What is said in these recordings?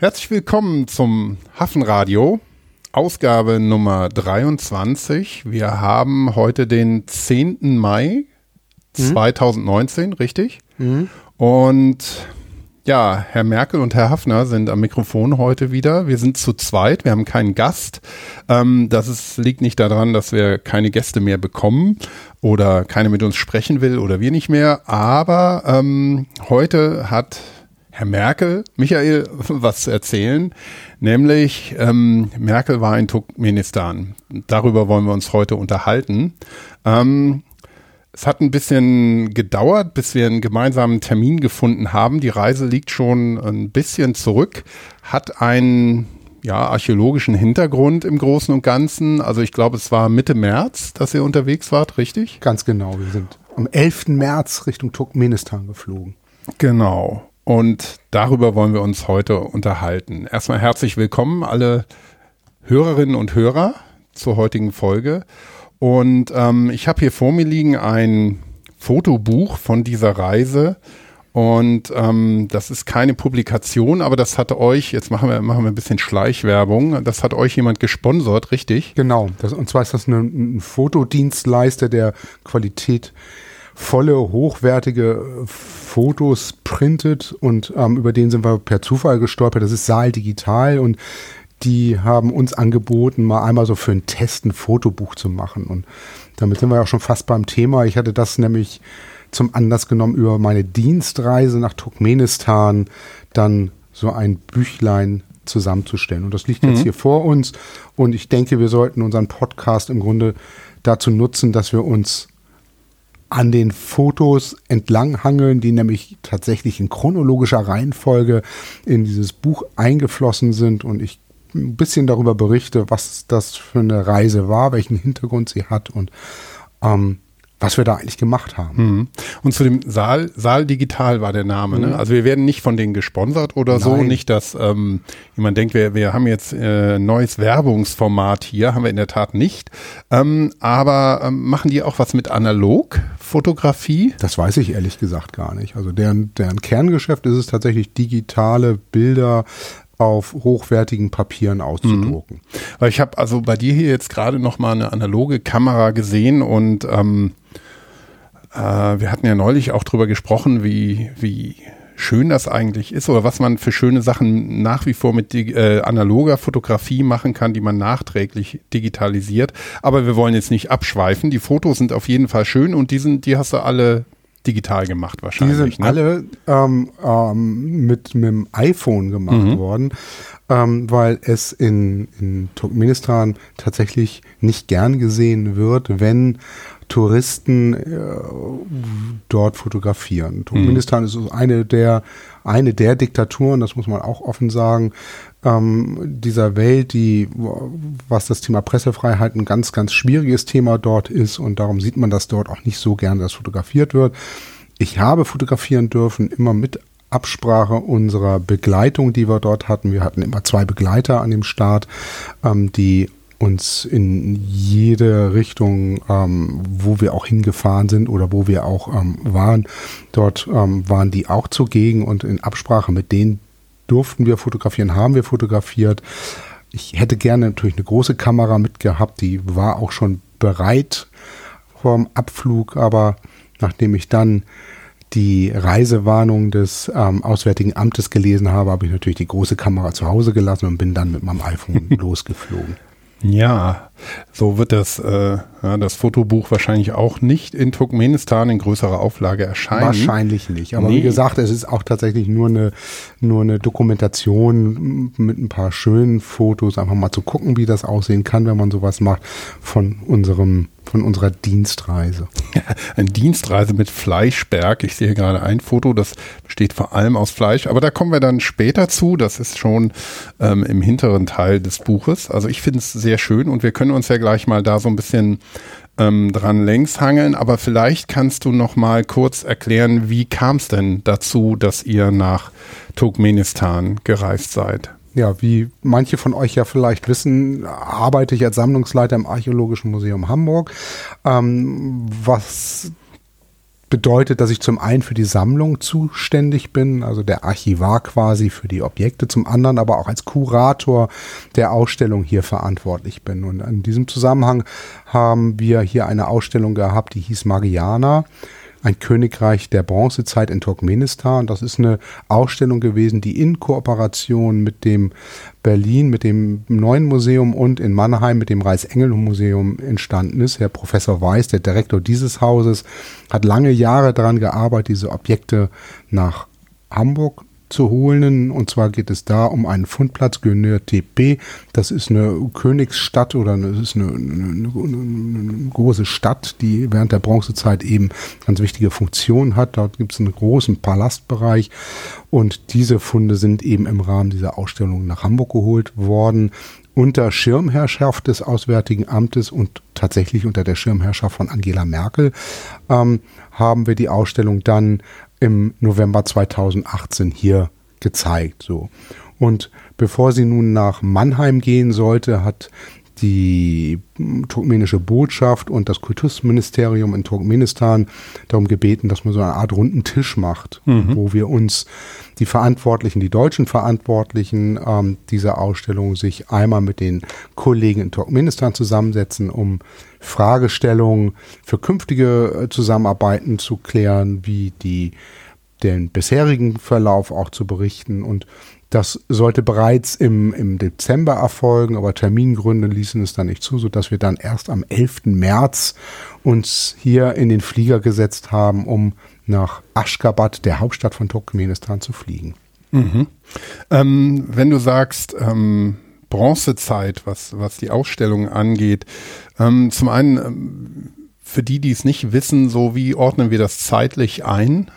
Herzlich willkommen zum Hafenradio, Ausgabe Nummer 23. Wir haben heute den 10. Mai mhm. 2019, richtig? Mhm. Und ja, Herr Merkel und Herr Hafner sind am Mikrofon heute wieder. Wir sind zu zweit, wir haben keinen Gast. Ähm, das ist, liegt nicht daran, dass wir keine Gäste mehr bekommen oder keine mit uns sprechen will oder wir nicht mehr. Aber ähm, heute hat Herr Merkel, Michael, was zu erzählen. Nämlich, ähm, Merkel war in Turkmenistan. Darüber wollen wir uns heute unterhalten. Ähm, es hat ein bisschen gedauert, bis wir einen gemeinsamen Termin gefunden haben. Die Reise liegt schon ein bisschen zurück, hat einen ja, archäologischen Hintergrund im Großen und Ganzen. Also ich glaube, es war Mitte März, dass ihr unterwegs wart, richtig? Ganz genau. Wir sind am 11. März Richtung Turkmenistan geflogen. Genau. Und darüber wollen wir uns heute unterhalten. Erstmal herzlich willkommen alle Hörerinnen und Hörer zur heutigen Folge. Und ähm, ich habe hier vor mir liegen ein Fotobuch von dieser Reise. Und ähm, das ist keine Publikation, aber das hat euch, jetzt machen wir, machen wir ein bisschen Schleichwerbung, das hat euch jemand gesponsert, richtig? Genau, das, und zwar ist das ein, ein Fotodienstleister, der Qualität volle, hochwertige Fotos printet und ähm, über den sind wir per Zufall gestolpert. Das ist Saal Digital und die haben uns angeboten, mal einmal so für einen Test ein Fotobuch zu machen. Und damit sind wir auch schon fast beim Thema. Ich hatte das nämlich zum Anlass genommen, über meine Dienstreise nach Turkmenistan dann so ein Büchlein zusammenzustellen. Und das liegt mhm. jetzt hier vor uns. Und ich denke, wir sollten unseren Podcast im Grunde dazu nutzen, dass wir uns an den Fotos entlanghangeln, die nämlich tatsächlich in chronologischer Reihenfolge in dieses Buch eingeflossen sind und ich ein bisschen darüber berichte, was das für eine Reise war, welchen Hintergrund sie hat und ähm, was wir da eigentlich gemacht haben. Mhm. Und zu dem Saal, Saal Digital war der Name. Ne? Mhm. Also wir werden nicht von denen gesponsert oder Nein. so. Nicht, dass ähm, jemand denkt, wir, wir haben jetzt äh, neues Werbungsformat hier, haben wir in der Tat nicht. Ähm, aber ähm, machen die auch was mit Analogfotografie? Das weiß ich ehrlich gesagt gar nicht. Also deren, deren Kerngeschäft ist es tatsächlich digitale Bilder auf hochwertigen Papieren auszudrucken. Mhm. Weil ich habe also bei dir hier jetzt gerade noch mal eine analoge Kamera gesehen und ähm, äh, wir hatten ja neulich auch drüber gesprochen, wie, wie schön das eigentlich ist oder was man für schöne Sachen nach wie vor mit äh, analoger Fotografie machen kann, die man nachträglich digitalisiert. Aber wir wollen jetzt nicht abschweifen. Die Fotos sind auf jeden Fall schön und die, sind, die hast du alle digital gemacht wahrscheinlich. Die sind ne? alle ähm, ähm, mit, mit dem iPhone gemacht mhm. worden, ähm, weil es in, in Turkmenistan tatsächlich nicht gern gesehen wird, wenn Touristen äh, dort fotografieren. Turkmenistan mhm. ist eine der, eine der Diktaturen, das muss man auch offen sagen, ähm, dieser Welt, die, was das Thema Pressefreiheit ein ganz, ganz schwieriges Thema dort ist und darum sieht man das dort auch nicht so gerne, dass fotografiert wird. Ich habe fotografieren dürfen, immer mit Absprache unserer Begleitung, die wir dort hatten. Wir hatten immer zwei Begleiter an dem Start, ähm, die uns in jede Richtung, ähm, wo wir auch hingefahren sind oder wo wir auch ähm, waren, dort ähm, waren die auch zugegen und in Absprache mit denen durften wir fotografieren, haben wir fotografiert. Ich hätte gerne natürlich eine große Kamera mitgehabt, die war auch schon bereit vorm Abflug, aber nachdem ich dann die Reisewarnung des ähm, Auswärtigen Amtes gelesen habe, habe ich natürlich die große Kamera zu Hause gelassen und bin dann mit meinem iPhone losgeflogen. Ja, so wird das, äh, ja, das Fotobuch wahrscheinlich auch nicht in Turkmenistan in größerer Auflage erscheinen. Wahrscheinlich nicht. Aber nee. wie gesagt, es ist auch tatsächlich nur eine, nur eine Dokumentation mit ein paar schönen Fotos, einfach mal zu gucken, wie das aussehen kann, wenn man sowas macht, von unserem von unserer Dienstreise. Eine Dienstreise mit Fleischberg. Ich sehe gerade ein Foto, das besteht vor allem aus Fleisch, aber da kommen wir dann später zu. Das ist schon ähm, im hinteren Teil des Buches. Also ich finde es sehr schön und wir können uns ja gleich mal da so ein bisschen ähm, dran längs hangeln. Aber vielleicht kannst du noch mal kurz erklären, wie kam es denn dazu, dass ihr nach Turkmenistan gereist seid? Ja, wie manche von euch ja vielleicht wissen, arbeite ich als Sammlungsleiter im Archäologischen Museum Hamburg, ähm, was bedeutet, dass ich zum einen für die Sammlung zuständig bin, also der Archivar quasi für die Objekte, zum anderen aber auch als Kurator der Ausstellung hier verantwortlich bin. Und in diesem Zusammenhang haben wir hier eine Ausstellung gehabt, die hieß Mariana ein Königreich der Bronzezeit in Turkmenistan. Das ist eine Ausstellung gewesen, die in Kooperation mit dem Berlin, mit dem Neuen Museum und in Mannheim mit dem Reichsengelmuseum entstanden ist. Herr Professor Weiß, der Direktor dieses Hauses, hat lange Jahre daran gearbeitet, diese Objekte nach Hamburg zu holen. Und zwar geht es da um einen Fundplatz Gönür TP. Das ist eine Königsstadt oder es ist eine, eine, eine, große Stadt, die während der Bronzezeit eben ganz wichtige Funktionen hat. Dort gibt es einen großen Palastbereich und diese Funde sind eben im Rahmen dieser Ausstellung nach Hamburg geholt worden unter Schirmherrschaft des Auswärtigen Amtes und tatsächlich unter der Schirmherrschaft von Angela Merkel ähm, haben wir die Ausstellung dann im November 2018 hier gezeigt. So. Und bevor sie nun nach Mannheim gehen sollte, hat die turkmenische Botschaft und das Kultusministerium in Turkmenistan darum gebeten, dass man so eine Art runden Tisch macht, mhm. wo wir uns die Verantwortlichen, die deutschen Verantwortlichen ähm, dieser Ausstellung sich einmal mit den Kollegen in Turkmenistan zusammensetzen, um Fragestellungen für künftige äh, Zusammenarbeiten zu klären, wie die den bisherigen Verlauf auch zu berichten und das sollte bereits im, im Dezember erfolgen, aber Termingründe ließen es dann nicht zu, sodass wir dann erst am 11. März uns hier in den Flieger gesetzt haben, um nach Aschgabat, der Hauptstadt von Turkmenistan, zu fliegen. Mhm. Ähm, wenn du sagst, ähm, Bronzezeit, was, was die Ausstellung angeht, ähm, zum einen, ähm, für die, die es nicht wissen, so wie ordnen wir das zeitlich ein?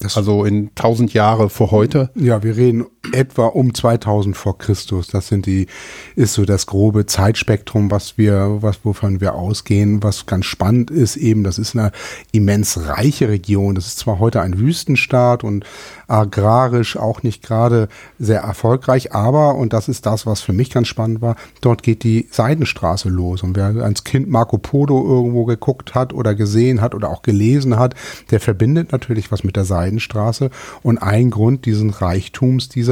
Das also in 1000 Jahre vor heute? Ja, wir reden etwa um 2000 vor Christus. Das sind die, ist so das grobe Zeitspektrum, was wir, was, wovon wir ausgehen. Was ganz spannend ist eben, das ist eine immens reiche Region. Das ist zwar heute ein Wüstenstaat und agrarisch auch nicht gerade sehr erfolgreich, aber, und das ist das, was für mich ganz spannend war, dort geht die Seidenstraße los. Und wer als Kind Marco Polo irgendwo geguckt hat oder gesehen hat oder auch gelesen hat, der verbindet natürlich was mit der Seidenstraße. Und ein Grund diesen Reichtums dieser,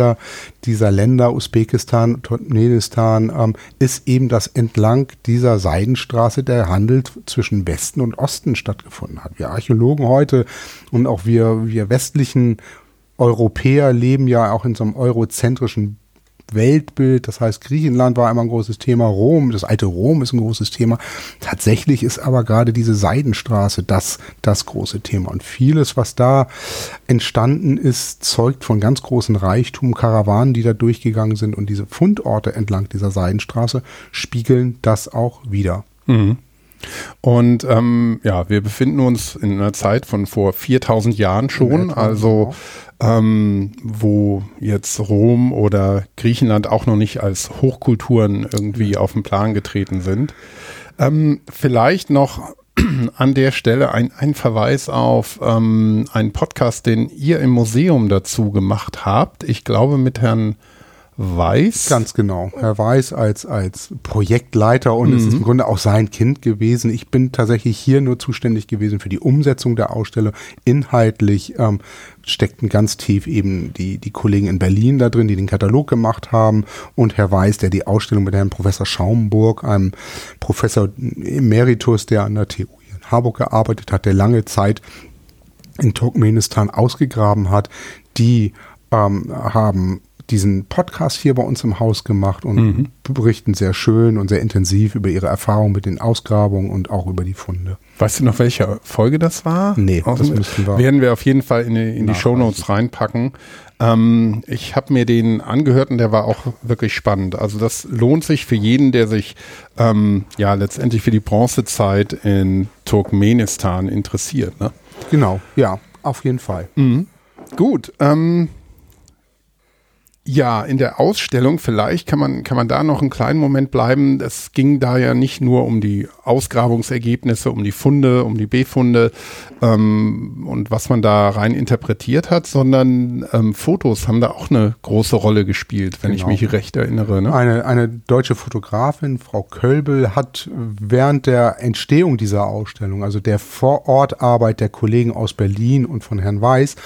dieser Länder, Usbekistan, Turkmenistan, ähm, ist eben, dass entlang dieser Seidenstraße der Handel zwischen Westen und Osten stattgefunden hat. Wir Archäologen heute und auch wir, wir westlichen Europäer leben ja auch in so einem eurozentrischen Weltbild. Das heißt, Griechenland war einmal ein großes Thema, Rom, das alte Rom ist ein großes Thema. Tatsächlich ist aber gerade diese Seidenstraße das, das große Thema. Und vieles, was da entstanden ist, zeugt von ganz großen Reichtum, Karawanen, die da durchgegangen sind. Und diese Fundorte entlang dieser Seidenstraße spiegeln das auch wieder. Mhm. Und ähm, ja, wir befinden uns in einer Zeit von vor 4000 Jahren schon, also ähm, wo jetzt Rom oder Griechenland auch noch nicht als Hochkulturen irgendwie auf den Plan getreten sind. Ähm, vielleicht noch an der Stelle ein, ein Verweis auf ähm, einen Podcast, den ihr im Museum dazu gemacht habt. Ich glaube mit Herrn Weiß. Ganz genau. Herr Weiß als, als Projektleiter und mhm. es ist im Grunde auch sein Kind gewesen. Ich bin tatsächlich hier nur zuständig gewesen für die Umsetzung der Ausstellung. Inhaltlich ähm, steckten ganz tief eben die, die Kollegen in Berlin da drin, die den Katalog gemacht haben und Herr Weiß, der die Ausstellung mit Herrn Professor Schaumburg, einem Professor Emeritus, der an der TU in Harburg gearbeitet hat, der lange Zeit in Turkmenistan ausgegraben hat, die ähm, haben diesen Podcast hier bei uns im Haus gemacht und mhm. berichten sehr schön und sehr intensiv über ihre Erfahrungen mit den Ausgrabungen und auch über die Funde. Weißt du noch, welche Folge das war? Nee, Aus das müssten wir. Werden wir auf jeden Fall in die, in die Shownotes reinpacken. Ähm, ich habe mir den angehört und der war auch wirklich spannend. Also das lohnt sich für jeden, der sich ähm, ja letztendlich für die Bronzezeit in Turkmenistan interessiert. Ne? Genau, ja, auf jeden Fall. Mhm. Gut, ähm, Ja, in der Ausstellung vielleicht kann man, kann man da noch einen kleinen Moment bleiben. Es ging da ja nicht nur um die Ausgrabungsergebnisse, um die Funde, um die Befunde ähm, und was man da rein interpretiert hat, sondern ähm, Fotos haben da auch eine große Rolle gespielt, wenn genau. ich mich recht erinnere. Ne? Eine, eine deutsche Fotografin, Frau Kölbel, hat während der Entstehung dieser Ausstellung, also der Vorortarbeit der Kollegen aus Berlin und von Herrn Weiß,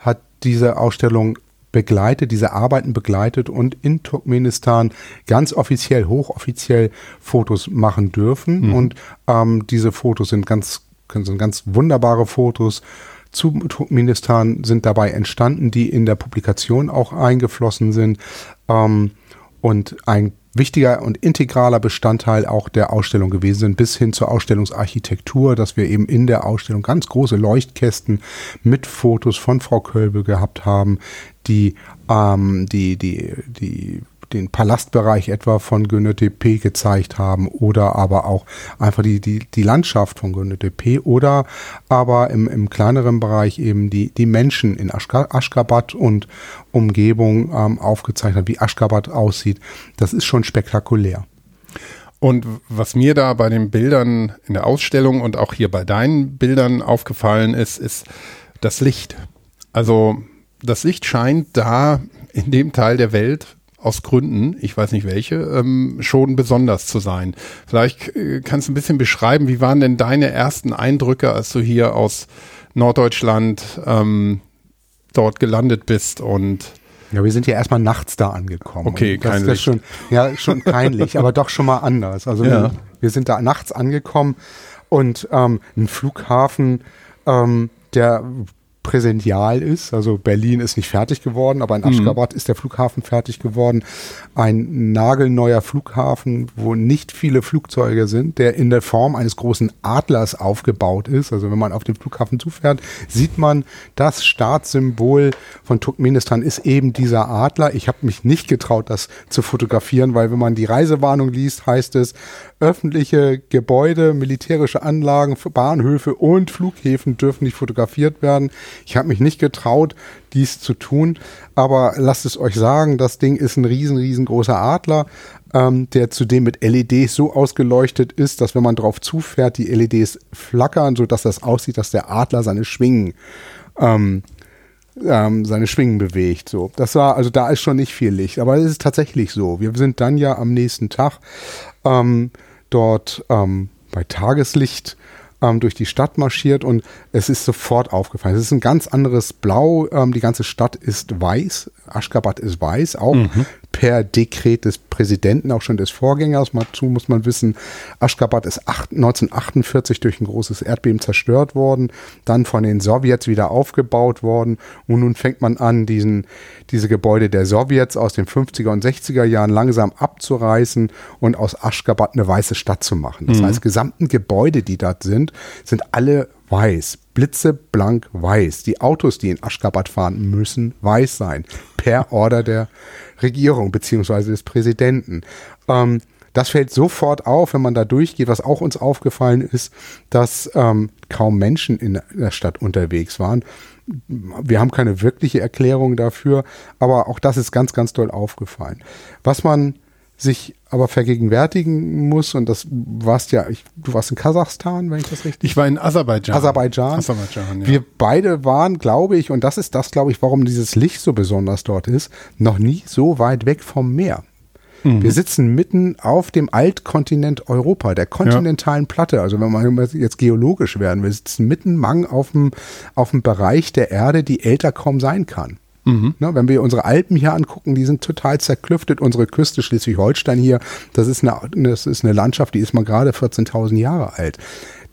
hat diese Ausstellung begleitet, diese Arbeiten begleitet und in Turkmenistan ganz offiziell, hochoffiziell Fotos machen dürfen. Mhm. Und ähm, diese Fotos sind ganz, sind ganz wunderbare Fotos zu Turkmenistan sind dabei entstanden, die in der Publikation auch eingeflossen sind. Ähm, und ein wichtiger und integraler Bestandteil auch der Ausstellung gewesen sind, bis hin zur Ausstellungsarchitektur, dass wir eben in der Ausstellung ganz große Leuchtkästen mit Fotos von Frau Kölbe gehabt haben, die ähm, die, die, die den Palastbereich etwa von Gönetepe gezeigt haben oder aber auch einfach die, die, die Landschaft von Gönetepe oder aber im, im kleineren Bereich eben die, die Menschen in Aschgabat und Umgebung ähm, aufgezeichnet, wie Aschgabat aussieht. Das ist schon spektakulär. Und was mir da bei den Bildern in der Ausstellung und auch hier bei deinen Bildern aufgefallen ist, ist das Licht. Also das Licht scheint da in dem Teil der Welt aus Gründen, ich weiß nicht welche, ähm, schon besonders zu sein. Vielleicht äh, kannst du ein bisschen beschreiben, wie waren denn deine ersten Eindrücke, als du hier aus Norddeutschland ähm, dort gelandet bist und ja, wir sind ja erstmal nachts da angekommen. Okay, kein das, das schon, Ja, schon peinlich, aber doch schon mal anders. Also ja. wir, wir, sind da nachts angekommen und ähm, ein Flughafen, ähm, der präsential ist. Also Berlin ist nicht fertig geworden, aber in mhm. Aschgabat mhm. ist der Flughafen fertig geworden. Ein nagelneuer Flughafen, wo nicht viele Flugzeuge sind, der in der Form eines großen Adlers aufgebaut ist. Also wenn man auf den Flughafen zufährt, sieht man, das Staatssymbol von Turkmenistan ist eben dieser Adler. Ich habe mich nicht getraut, das zu fotografieren, weil wenn man die Reisewarnung liest, heißt es, öffentliche Gebäude, militärische Anlagen, Bahnhöfe und Flughäfen dürfen nicht fotografiert werden. Ich habe mich nicht getraut, dies zu tun, aber lasst es euch sagen, das Ding ist ein riesen, riesengroßer Adler, ähm, der zudem mit LEDs so ausgeleuchtet ist, dass wenn man drauf zufährt, die LEDs flackern, sodass das aussieht, dass der Adler seine Schwingen ähm, ähm, seine Schwingen bewegt. So, das war also da ist schon nicht viel Licht, aber es ist tatsächlich so. Wir sind dann ja am nächsten Tag ähm, dort ähm, bei Tageslicht ähm, durch die Stadt marschiert und es ist sofort aufgefallen. Es ist ein ganz anderes Blau. Ähm, die ganze Stadt ist weiß. Aschgabat ist weiß, auch mhm per Dekret des Präsidenten, auch schon des Vorgängers. Dazu muss man wissen, Aschgabat ist 1948 durch ein großes Erdbeben zerstört worden, dann von den Sowjets wieder aufgebaut worden und nun fängt man an, diesen, diese Gebäude der Sowjets aus den 50er und 60er Jahren langsam abzureißen und aus Aschgabat eine weiße Stadt zu machen. Das mhm. heißt, gesamten Gebäude, die dort sind, sind alle weiß, blitzeblank weiß. Die Autos, die in Aschgabat fahren, müssen weiß sein, per Order der Regierung beziehungsweise des Präsidenten. Ähm, das fällt sofort auf, wenn man da durchgeht. Was auch uns aufgefallen ist, dass ähm, kaum Menschen in der Stadt unterwegs waren. Wir haben keine wirkliche Erklärung dafür, aber auch das ist ganz, ganz doll aufgefallen. Was man sich aber vergegenwärtigen muss, und das warst ja, ich, du warst in Kasachstan, wenn ich das richtig. Ich war in Aserbaidschan. Aserbaidschan. Aserbaidschan ja. Wir beide waren, glaube ich, und das ist das, glaube ich, warum dieses Licht so besonders dort ist, noch nie so weit weg vom Meer. Mhm. Wir sitzen mitten auf dem Altkontinent Europa, der kontinentalen ja. Platte. Also wenn wir jetzt geologisch werden, wir sitzen mitten mang auf dem, auf dem Bereich der Erde, die älter kaum sein kann. Mhm. Ne, wenn wir unsere Alpen hier angucken, die sind total zerklüftet. Unsere Küste Schleswig-Holstein hier, das ist, eine, das ist eine Landschaft, die ist mal gerade 14.000 Jahre alt.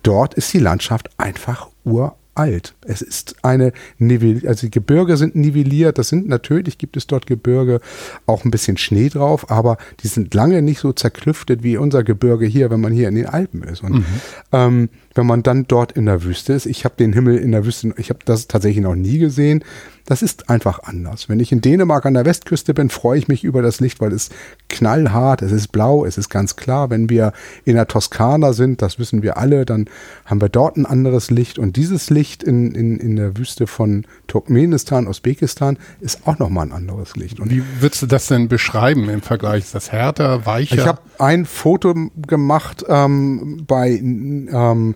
Dort ist die Landschaft einfach uralt. Es ist eine Nivel also die Gebirge sind nivelliert, das sind natürlich gibt es dort Gebirge, auch ein bisschen Schnee drauf, aber die sind lange nicht so zerklüftet wie unser Gebirge hier, wenn man hier in den Alpen ist. Und mhm. ähm, wenn man dann dort in der Wüste ist, ich habe den Himmel in der Wüste, ich habe das tatsächlich noch nie gesehen das ist einfach anders. Wenn ich in Dänemark an der Westküste bin, freue ich mich über das Licht, weil es knallhart, es ist blau, es ist ganz klar. Wenn wir in der Toskana sind, das wissen wir alle, dann haben wir dort ein anderes Licht. Und dieses Licht in, in, in der Wüste von Turkmenistan, Usbekistan ist auch nochmal ein anderes Licht. Und Wie würdest du das denn beschreiben im Vergleich? Ist das härter, weicher? Ich habe ein Foto gemacht ähm, bei ähm,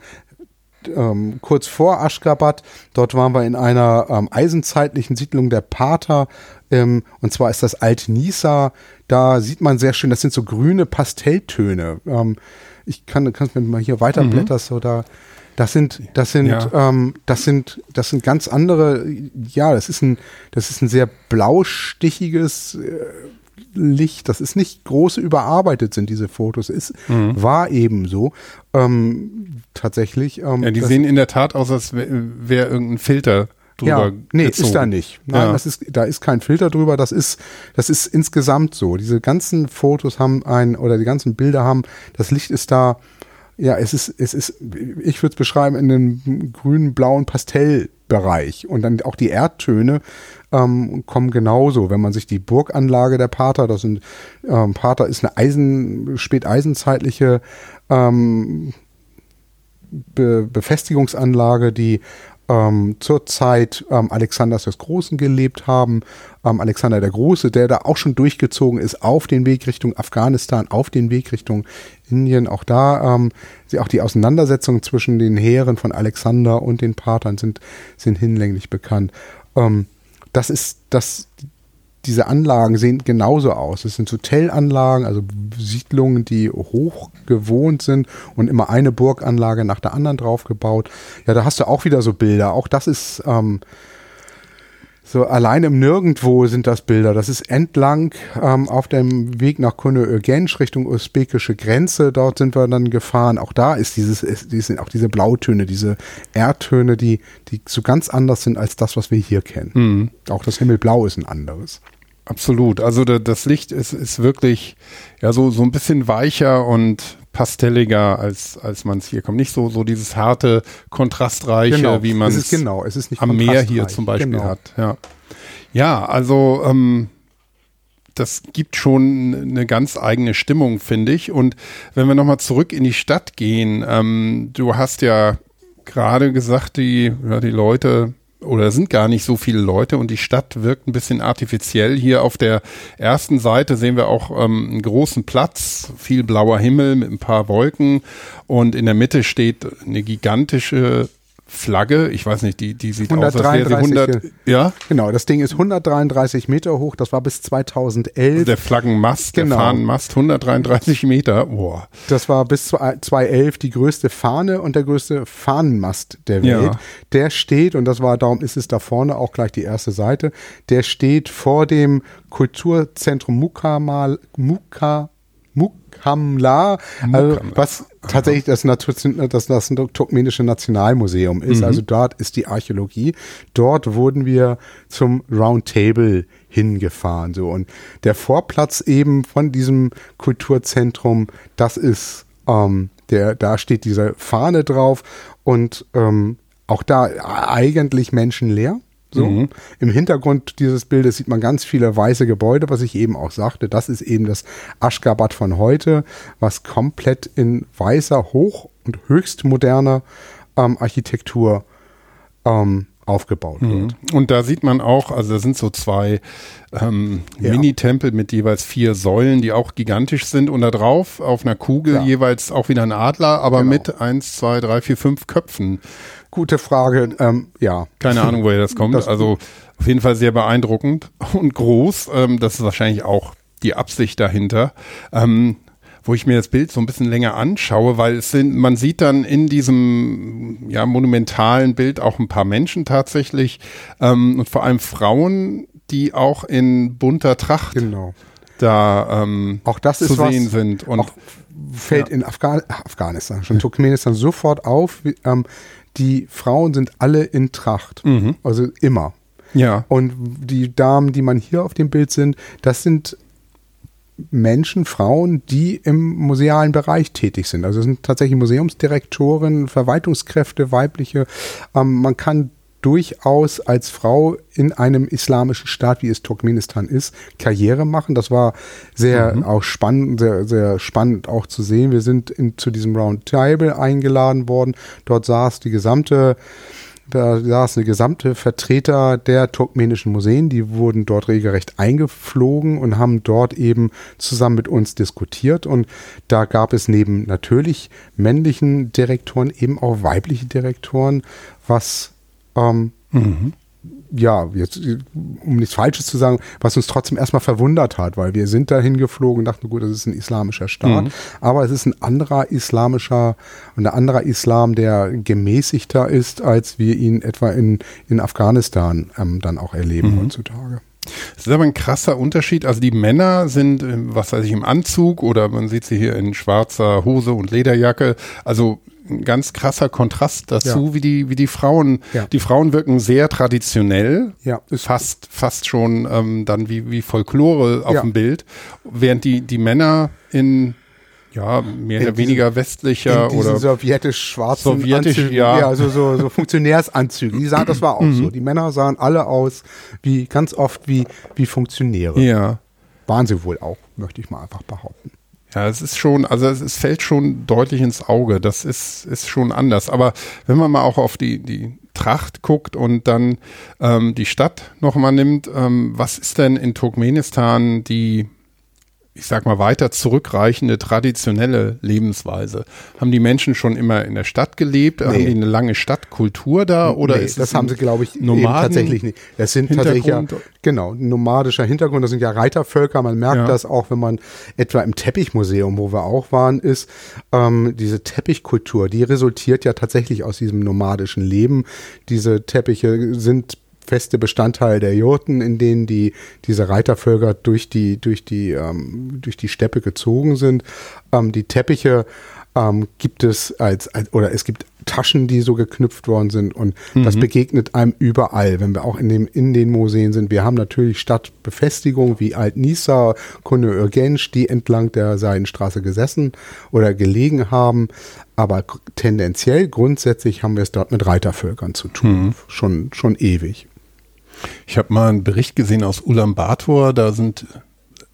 ähm, kurz vor Aschgabat. Dort waren wir in einer ähm, eisenzeitlichen Siedlung der Pater. Ähm, und zwar ist das Alt-Nisa. Da sieht man sehr schön, das sind so grüne Pastelltöne. Ähm, ich kann, kannst mir mal hier weiterblättern, mhm. so da. Das sind, das sind, ja. ähm, das sind, das sind ganz andere. Ja, das ist ein, das ist ein sehr blaustichiges äh, Licht. Das ist nicht groß überarbeitet sind diese Fotos. Es mhm. war eben so. Ähm, tatsächlich. Ähm, ja, die sehen in der Tat aus, als wäre wär irgendein Filter drüber. Ja, nee, gezogen. ist da nicht. Nein, ja. das ist, da ist kein Filter drüber. Das ist, das ist insgesamt so. Diese ganzen Fotos haben ein, oder die ganzen Bilder haben, das Licht ist da, ja, es ist, es ist, ich würde es beschreiben, in einem grünen, blauen Pastellbereich. Und dann auch die Erdtöne ähm, kommen genauso. Wenn man sich die Burganlage der Pater, das sind, ähm, Pater ist eine Eisen, späteisenzeitliche ähm, Be Befestigungsanlage, die ähm, zur Zeit ähm, Alexanders des Großen gelebt haben. Ähm, Alexander der Große, der da auch schon durchgezogen ist auf den Weg Richtung Afghanistan, auf den Weg Richtung Indien. Auch da, ähm, auch die Auseinandersetzungen zwischen den Heeren von Alexander und den Patern sind, sind hinlänglich bekannt. Ähm, das ist das, diese Anlagen sehen genauso aus. Es sind Hotelanlagen, also Siedlungen, die hoch gewohnt sind und immer eine Burganlage nach der anderen draufgebaut. Ja, da hast du auch wieder so Bilder. Auch das ist ähm, so allein im Nirgendwo sind das Bilder. Das ist entlang ähm, auf dem Weg nach Kone-Ögensch Richtung usbekische Grenze. Dort sind wir dann gefahren. Auch da ist dieses, ist, sind auch diese Blautöne, diese Erdtöne, die, die so ganz anders sind als das, was wir hier kennen. Mhm. Auch das Himmelblau ist ein anderes. Absolut. Also das Licht ist, ist wirklich ja so, so ein bisschen weicher und pastelliger, als, als man es hier kommt. Nicht so, so dieses harte, kontrastreiche, genau. wie man es genau. es ist am Meer hier zum Beispiel genau. hat. Ja, ja also ähm, das gibt schon eine ganz eigene Stimmung, finde ich. Und wenn wir nochmal zurück in die Stadt gehen, ähm, du hast ja gerade gesagt, die, ja, die Leute oder sind gar nicht so viele Leute und die Stadt wirkt ein bisschen artifiziell. Hier auf der ersten Seite sehen wir auch ähm, einen großen Platz, viel blauer Himmel mit ein paar Wolken und in der Mitte steht eine gigantische Flagge, ich weiß nicht, die, die sieht 133, aus, als wäre sie 100, ja? Genau, das Ding ist 133 Meter hoch, das war bis 2011. Also der Flaggenmast, genau. der Fahnenmast, 133 Meter, boah. Das war bis 2011 die größte Fahne und der größte Fahnenmast der Welt. Ja. Der steht, und das war, darum ist es da vorne auch gleich die erste Seite, der steht vor dem Kulturzentrum Mukamal, Muka, Mukhamla, also was tatsächlich das, das, das turkmenische Nationalmuseum ist. Mhm. Also dort ist die Archäologie. Dort wurden wir zum Roundtable hingefahren. So. Und der Vorplatz eben von diesem Kulturzentrum, das ist, ähm, der, da steht diese Fahne drauf und ähm, auch da eigentlich menschenleer. So. Mhm. Im Hintergrund dieses Bildes sieht man ganz viele weiße Gebäude, was ich eben auch sagte. Das ist eben das Aschgabat von heute, was komplett in weißer, hoch- und höchst moderner ähm, Architektur ähm, aufgebaut mhm. wird. Und da sieht man auch, also da sind so zwei ähm, ja. Mini-Tempel mit jeweils vier Säulen, die auch gigantisch sind. Und da drauf auf einer Kugel ja. jeweils auch wieder ein Adler, aber genau. mit eins, zwei, drei, vier, fünf Köpfen. Gute Frage, ähm, ja. Keine Ahnung, woher das kommt. Das also auf jeden Fall sehr beeindruckend und groß. Ähm, das ist wahrscheinlich auch die Absicht dahinter. Ähm, wo ich mir das Bild so ein bisschen länger anschaue, weil es sind, man sieht dann in diesem ja, monumentalen Bild auch ein paar Menschen tatsächlich ähm, und vor allem Frauen, die auch in bunter Tracht genau. da ähm, auch das zu sehen was, sind. Und auch fällt ja. in Afghan Afghanistan, schon Turkmenistan sofort auf, wie, ähm, die Frauen sind alle in Tracht. Mhm. Also immer. Ja. Und die Damen, die man hier auf dem Bild sind, das sind Menschen, Frauen, die im musealen Bereich tätig sind. Also es sind tatsächlich Museumsdirektoren, Verwaltungskräfte, weibliche. Ähm, man kann durchaus als Frau in einem islamischen Staat, wie es Turkmenistan ist, Karriere machen. Das war sehr mhm. auch spannend, sehr, sehr spannend auch zu sehen. Wir sind in, zu diesem Roundtable eingeladen worden. Dort saß die gesamte da saß eine gesamte Vertreter der turkmenischen Museen, die wurden dort regelrecht eingeflogen und haben dort eben zusammen mit uns diskutiert. Und da gab es neben natürlich männlichen Direktoren eben auch weibliche Direktoren, was ähm, mhm ja, jetzt, um nichts Falsches zu sagen, was uns trotzdem erstmal verwundert hat, weil wir sind dahin geflogen und dachten, gut, das ist ein islamischer Staat, mhm. aber es ist ein anderer islamischer und ein anderer Islam, der gemäßigter ist, als wir ihn etwa in, in Afghanistan ähm, dann auch erleben mhm. heutzutage. Das ist aber ein krasser Unterschied. Also die Männer sind, was weiß ich, im Anzug oder man sieht sie hier in schwarzer Hose und Lederjacke. Also ein ganz krasser Kontrast dazu, ja. wie die, wie die Frauen, ja. die Frauen wirken sehr traditionell, ja. fast, fast schon ähm, dann wie, wie Folklore auf dem Bild, während die, die Männer in ja, mehr oder weniger westlicher oder sowjetisch-schwarzen sowjetisch, Anzügen, ja. ja, also so, so Funktionärsanzüge. Die sahen, das war auch so. Mhm. Die Männer sahen alle aus wie ganz oft wie wie Funktionäre. Ja, waren sie wohl auch, möchte ich mal einfach behaupten. Ja, es ist schon, also es, es, fällt schon deutlich ins Auge. Das ist, ist schon anders. Aber wenn man mal auch auf die, die Tracht guckt und dann ähm, die Stadt nochmal nimmt, ähm, was ist denn in Turkmenistan die ich sag mal, weiter zurückreichende traditionelle Lebensweise? Haben die Menschen schon immer in der Stadt gelebt? Nee. Haben die eine lange Stadtkultur da? Oder nee, ist das haben sie, glaube ich, tatsächlich nicht. Das sind tatsächlich ja, genau, nomadischer Hintergrund. Das sind ja Reitervölker. Man merkt ja. das auch, wenn man etwa im Teppichmuseum, wo wir auch waren, ist, ähm, diese Teppichkultur, die resultiert ja tatsächlich aus diesem nomadischen Leben. Diese Teppiche sind feste Bestandteil der Jurten, in denen die, diese Reitervölker durch die, durch die, ähm, durch die Steppe gezogen sind. Ähm, die Teppiche ähm, gibt es als, als, oder es gibt Taschen, die so geknüpft worden sind und mhm. das begegnet einem überall, wenn wir auch in, dem, in den Museen sind. Wir haben natürlich Stadtbefestigungen wie Alt-Nisa, Kunde Urgensch, die entlang der Seidenstraße gesessen oder gelegen haben, aber tendenziell, grundsätzlich haben wir es dort mit Reitervölkern zu tun, mhm. schon, schon ewig. Ich habe mal einen Bericht gesehen aus Ulaanbaatar, da sind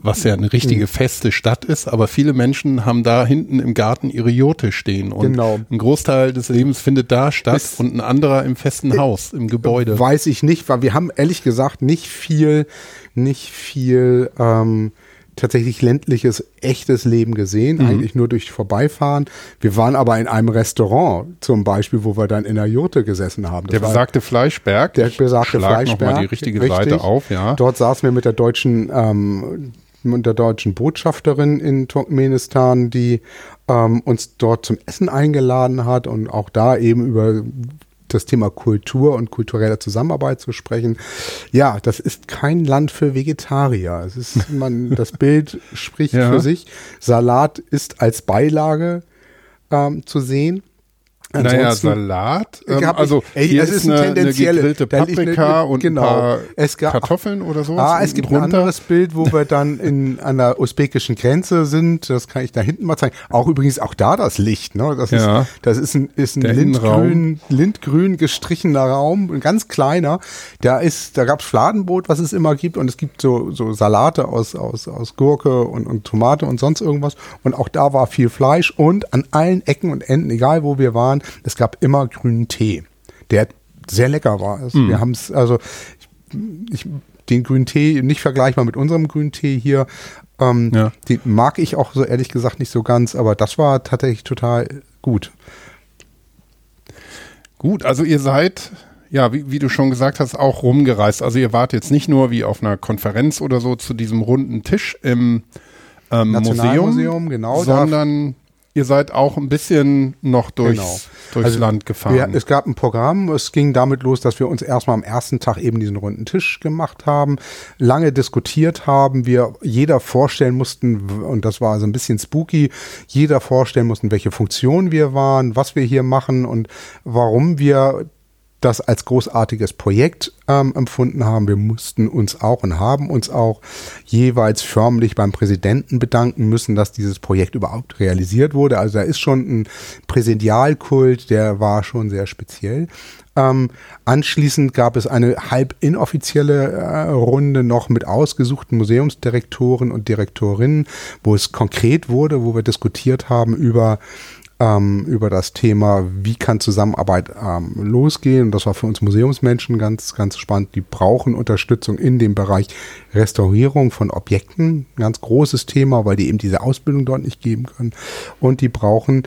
was ja eine richtige mhm. feste Stadt ist, aber viele Menschen haben da hinten im Garten ihre Jote stehen und genau. ein Großteil des Lebens findet da statt das und ein anderer im festen äh, Haus, im Gebäude. Weiß ich nicht, weil wir haben ehrlich gesagt nicht viel, nicht viel ähm, tatsächlich ländliches, echtes Leben gesehen, mhm. eigentlich nur durch Vorbeifahren. Wir waren aber in einem Restaurant zum Beispiel, wo wir dann in der Jurte gesessen haben. Das der besagte Fleischberg. Der besagte Fleischberg. Noch mal die richtige richtig. Seite auf, ja. Dort saßen wir mit der deutschen ähm, mit der deutschen Botschafterin in Turkmenistan, die ähm, uns dort zum Essen eingeladen hat und auch da eben über das Thema Kultur und kulturelle Zusammenarbeit zu sprechen. Ja, das ist kein Land für Vegetarier. Es ist, man, das Bild spricht ja. für sich. Salat ist als Beilage ähm, zu sehen. Ansonsten, naja, Salat. Ähm, also ey, hier ist, eine, eine gegrillte Paprika eine, und genau, ein paar es gab, Kartoffeln oder so. Ah, es gibt drunter. ein anderes Bild, wo wir dann in an der usbekischen Grenze sind. Das kann ich da hinten mal zeigen. Auch übrigens auch da das Licht. Ne? Das ja. ist das ist ein, ist ein lindgrün, lindgrün gestrichener Raum, ein ganz kleiner. Da ist da gab's Fladenbrot, was es immer gibt, und es gibt so so Salate aus aus aus Gurke und, und Tomate und sonst irgendwas. Und auch da war viel Fleisch und an allen Ecken und Enden, egal wo wir waren es gab immer grünen Tee, der sehr lecker war. Also mm. Wir haben es, also ich, den grünen Tee nicht vergleichbar mit unserem grünen Tee hier. Ähm, ja. Den mag ich auch so ehrlich gesagt nicht so ganz, aber das war tatsächlich total gut. Gut, also ihr seid ja, wie, wie, du schon gesagt hast, auch rumgereist. Also ihr wart jetzt nicht nur wie auf einer Konferenz oder so zu diesem runden Tisch im ähm, Museum, genau, sondern ihr seid auch ein bisschen noch durchs, genau. durchs also Land gefahren. Wir, es gab ein Programm, es ging damit los, dass wir uns erstmal am ersten Tag eben diesen runden Tisch gemacht haben, lange diskutiert haben, wir jeder vorstellen mussten, und das war so ein bisschen spooky, jeder vorstellen mussten, welche Funktion wir waren, was wir hier machen und warum wir das als großartiges Projekt ähm, empfunden haben. Wir mussten uns auch und haben uns auch jeweils förmlich beim Präsidenten bedanken müssen, dass dieses Projekt überhaupt realisiert wurde. Also da ist schon ein Präsidialkult, der war schon sehr speziell. Ähm, anschließend gab es eine halb inoffizielle äh, Runde noch mit ausgesuchten Museumsdirektoren und Direktorinnen, wo es konkret wurde, wo wir diskutiert haben über ähm, über das Thema, wie kann Zusammenarbeit ähm, losgehen. Und das war für uns Museumsmenschen ganz, ganz spannend. Die brauchen Unterstützung in dem Bereich Restaurierung von Objekten. Ganz großes Thema, weil die eben diese Ausbildung dort nicht geben können. Und die brauchen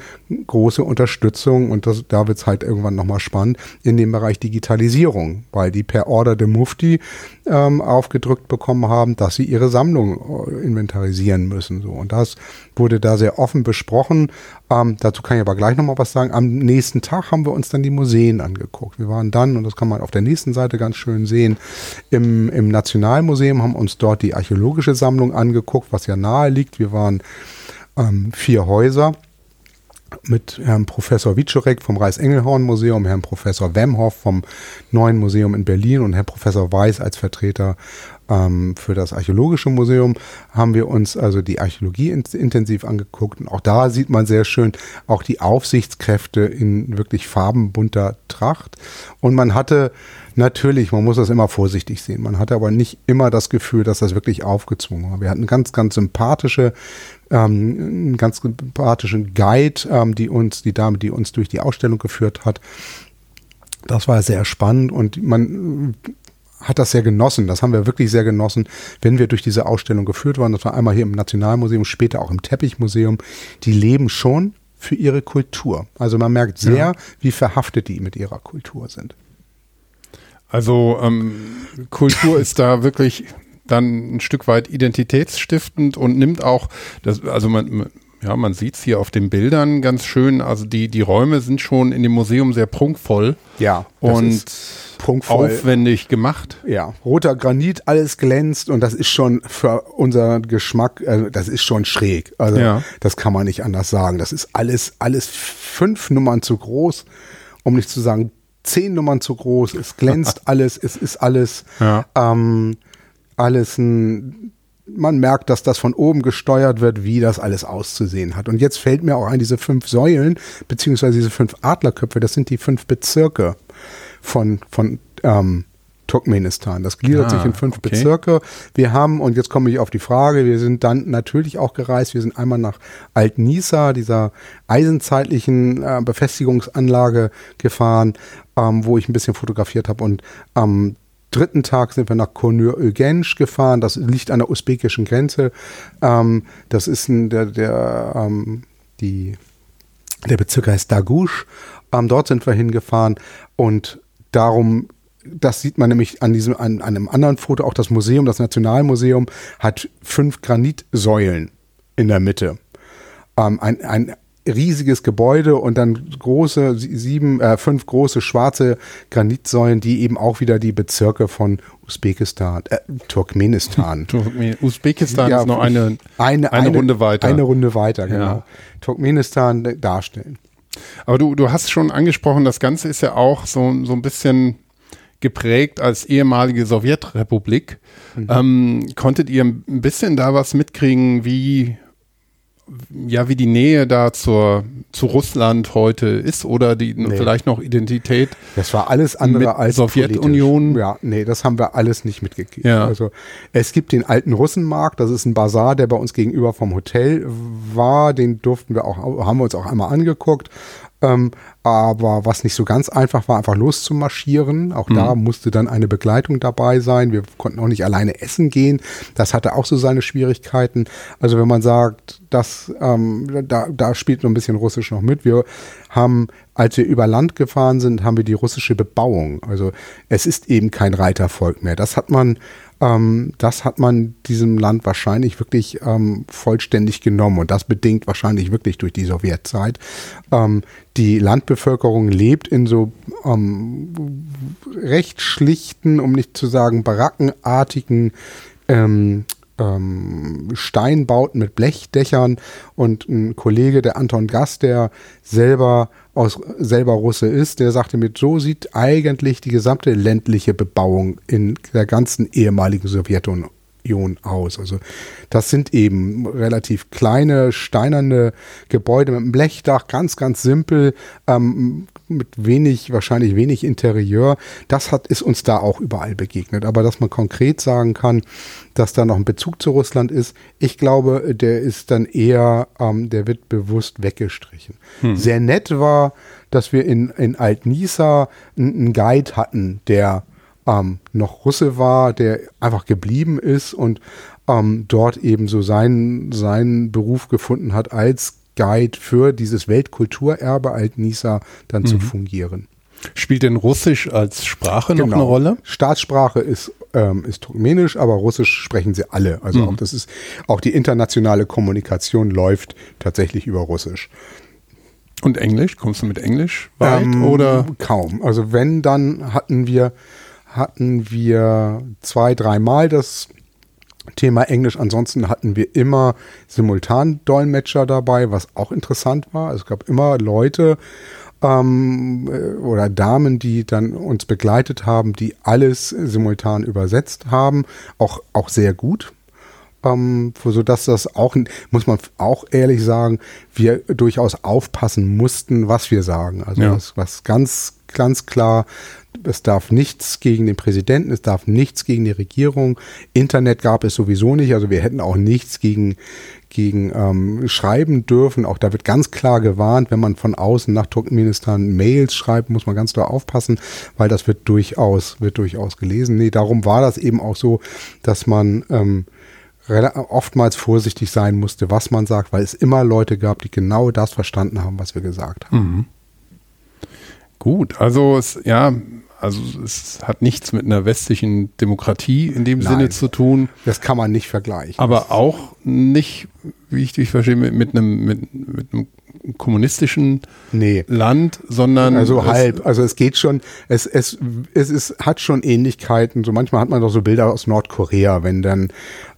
große Unterstützung. Und das, da wird es halt irgendwann nochmal spannend in dem Bereich Digitalisierung, weil die per Order de Mufti ähm, aufgedrückt bekommen haben, dass sie ihre Sammlung äh, inventarisieren müssen. So. Und das wurde da sehr offen besprochen. Ähm, dazu kann ich aber gleich nochmal was sagen. Am nächsten Tag haben wir uns dann die Museen angeguckt. Wir waren dann, und das kann man auf der nächsten Seite ganz schön sehen, im, im Nationalmuseum, haben uns dort die archäologische Sammlung angeguckt, was ja nahe liegt. Wir waren ähm, vier Häuser mit Herrn Professor Wiczorek vom Reis-Engelhorn-Museum, Herrn Professor Wemhoff vom Neuen Museum in Berlin und Herrn Professor Weiß als Vertreter ähm, für das Archäologische Museum haben wir uns also die Archäologie in, intensiv angeguckt. Und auch da sieht man sehr schön auch die Aufsichtskräfte in wirklich farbenbunter Tracht. Und man hatte natürlich, man muss das immer vorsichtig sehen, man hatte aber nicht immer das Gefühl, dass das wirklich aufgezwungen war. Wir hatten ganz, ganz sympathische ähm, einen ganz sympathischen Guide, ähm, die uns, die Dame, die uns durch die Ausstellung geführt hat. Das war sehr spannend und man hat das sehr genossen. Das haben wir wirklich sehr genossen, wenn wir durch diese Ausstellung geführt waren. Das war einmal hier im Nationalmuseum, später auch im Teppichmuseum. Die leben schon für ihre Kultur. Also man merkt sehr, ja. wie verhaftet die mit ihrer Kultur sind. Also ähm, Kultur ist da wirklich dann ein Stück weit identitätsstiftend und nimmt auch, das, also man, ja, man sieht es hier auf den Bildern ganz schön. Also die, die Räume sind schon in dem Museum sehr prunkvoll. Ja. Und prunkvoll. aufwendig gemacht. Ja. Roter Granit, alles glänzt und das ist schon für unseren Geschmack, also das ist schon schräg. Also ja. das kann man nicht anders sagen. Das ist alles, alles fünf Nummern zu groß, um nicht zu sagen zehn Nummern zu groß. Es glänzt alles, es ist alles, ja. ähm, alles ein man merkt, dass das von oben gesteuert wird, wie das alles auszusehen hat. Und jetzt fällt mir auch ein, diese fünf Säulen, beziehungsweise diese fünf Adlerköpfe, das sind die fünf Bezirke von, von ähm, Turkmenistan. Das gliedert ah, sich in fünf okay. Bezirke. Wir haben, und jetzt komme ich auf die Frage, wir sind dann natürlich auch gereist. Wir sind einmal nach Alt-Nisa, dieser eisenzeitlichen äh, Befestigungsanlage gefahren, ähm, wo ich ein bisschen fotografiert habe. Und am dritten Tag sind wir nach Konur-Ögensch gefahren. Das liegt an der usbekischen Grenze. Ähm, das ist ein, der, der, ähm, die, der Bezirk heißt Dagusch. Ähm, dort sind wir hingefahren und darum das sieht man nämlich an diesem, an, einem anderen Foto, auch das Museum, das Nationalmuseum, hat fünf Granitsäulen in der Mitte. Ähm, ein, ein riesiges Gebäude und dann große, sieben, äh, fünf große schwarze Granitsäulen, die eben auch wieder die Bezirke von Usbekistan, äh, Turkmenistan. Usbekistan ja, ist noch eine, eine, eine, Runde weiter. Eine Runde weiter, genau. Ja. Turkmenistan darstellen. Aber du, du hast schon angesprochen, das Ganze ist ja auch so, so ein bisschen geprägt als ehemalige Sowjetrepublik. Mhm. Ähm, konntet ihr ein bisschen da was mitkriegen, wie ja, wie die Nähe da zur, zu Russland heute ist oder die nee. vielleicht noch Identität. Das war alles andere als Sowjetunion. Ja, nee, das haben wir alles nicht mitgekriegt. Ja. Also es gibt den alten Russenmarkt, das ist ein Bazar, der bei uns gegenüber vom Hotel war, den durften wir auch, haben wir uns auch einmal angeguckt. Ähm, aber was nicht so ganz einfach war, einfach loszumarschieren. Auch mhm. da musste dann eine Begleitung dabei sein. Wir konnten auch nicht alleine essen gehen. Das hatte auch so seine Schwierigkeiten. Also wenn man sagt, dass ähm, da, da spielt noch ein bisschen Russisch noch mit. Wir haben, als wir über Land gefahren sind, haben wir die russische Bebauung. Also es ist eben kein Reitervolk mehr. Das hat man ähm, das hat man diesem Land wahrscheinlich wirklich ähm, vollständig genommen und das bedingt wahrscheinlich wirklich durch die Sowjetzeit. Ähm, die Landbevölkerung lebt in so ähm, recht schlichten, um nicht zu sagen barackenartigen ähm, ähm, Steinbauten mit Blechdächern und ein Kollege, der Anton Gast, der selber aus selber Russe ist, der sagte mir, so sieht eigentlich die gesamte ländliche Bebauung in der ganzen ehemaligen Sowjetunion aus. Also das sind eben relativ kleine, steinerne Gebäude mit einem Blechdach, ganz, ganz simpel, ähm, mit wenig, wahrscheinlich wenig Interieur. Das hat, ist uns da auch überall begegnet. Aber dass man konkret sagen kann, dass da noch ein Bezug zu Russland ist, ich glaube, der ist dann eher, ähm, der wird bewusst weggestrichen. Hm. Sehr nett war, dass wir in, in Alt-Nisa einen Guide hatten, der ähm, noch Russe war, der einfach geblieben ist und ähm, dort eben so seinen, seinen Beruf gefunden hat als Guide für dieses Weltkulturerbe Alt-Nisa dann mhm. zu fungieren. Spielt denn Russisch als Sprache genau. noch eine Rolle? Staatssprache ist, ähm, ist Turkmenisch, aber Russisch sprechen sie alle. Also mhm. auch das ist auch die internationale Kommunikation läuft tatsächlich über Russisch. Und Englisch? Kommst du mit Englisch weit ähm, oder? Kaum. Also wenn, dann hatten wir, hatten wir zwei, dreimal das Thema Englisch. Ansonsten hatten wir immer Simultandolmetscher dabei, was auch interessant war. Es gab immer Leute ähm, äh, oder Damen, die dann uns begleitet haben, die alles simultan übersetzt haben, auch, auch sehr gut. Ähm, so dass das auch, muss man auch ehrlich sagen, wir durchaus aufpassen mussten, was wir sagen. Also ja. was, was ganz, ganz klar es darf nichts gegen den Präsidenten, es darf nichts gegen die Regierung. Internet gab es sowieso nicht, also wir hätten auch nichts gegen, gegen ähm, schreiben dürfen. Auch da wird ganz klar gewarnt, wenn man von außen nach Turkmenistan Mails schreibt, muss man ganz klar aufpassen, weil das wird durchaus, wird durchaus gelesen. Nee, darum war das eben auch so, dass man ähm, oftmals vorsichtig sein musste, was man sagt, weil es immer Leute gab, die genau das verstanden haben, was wir gesagt haben. Mhm. Gut, also es, ja, also es hat nichts mit einer westlichen Demokratie in dem Nein, Sinne zu tun. Das kann man nicht vergleichen. Aber auch nicht, wie ich dich verstehe, mit, mit, einem, mit, mit einem kommunistischen nee. Land, sondern. Also halb. Also es geht schon, es, es, es ist, hat schon Ähnlichkeiten. So manchmal hat man doch so Bilder aus Nordkorea, wenn dann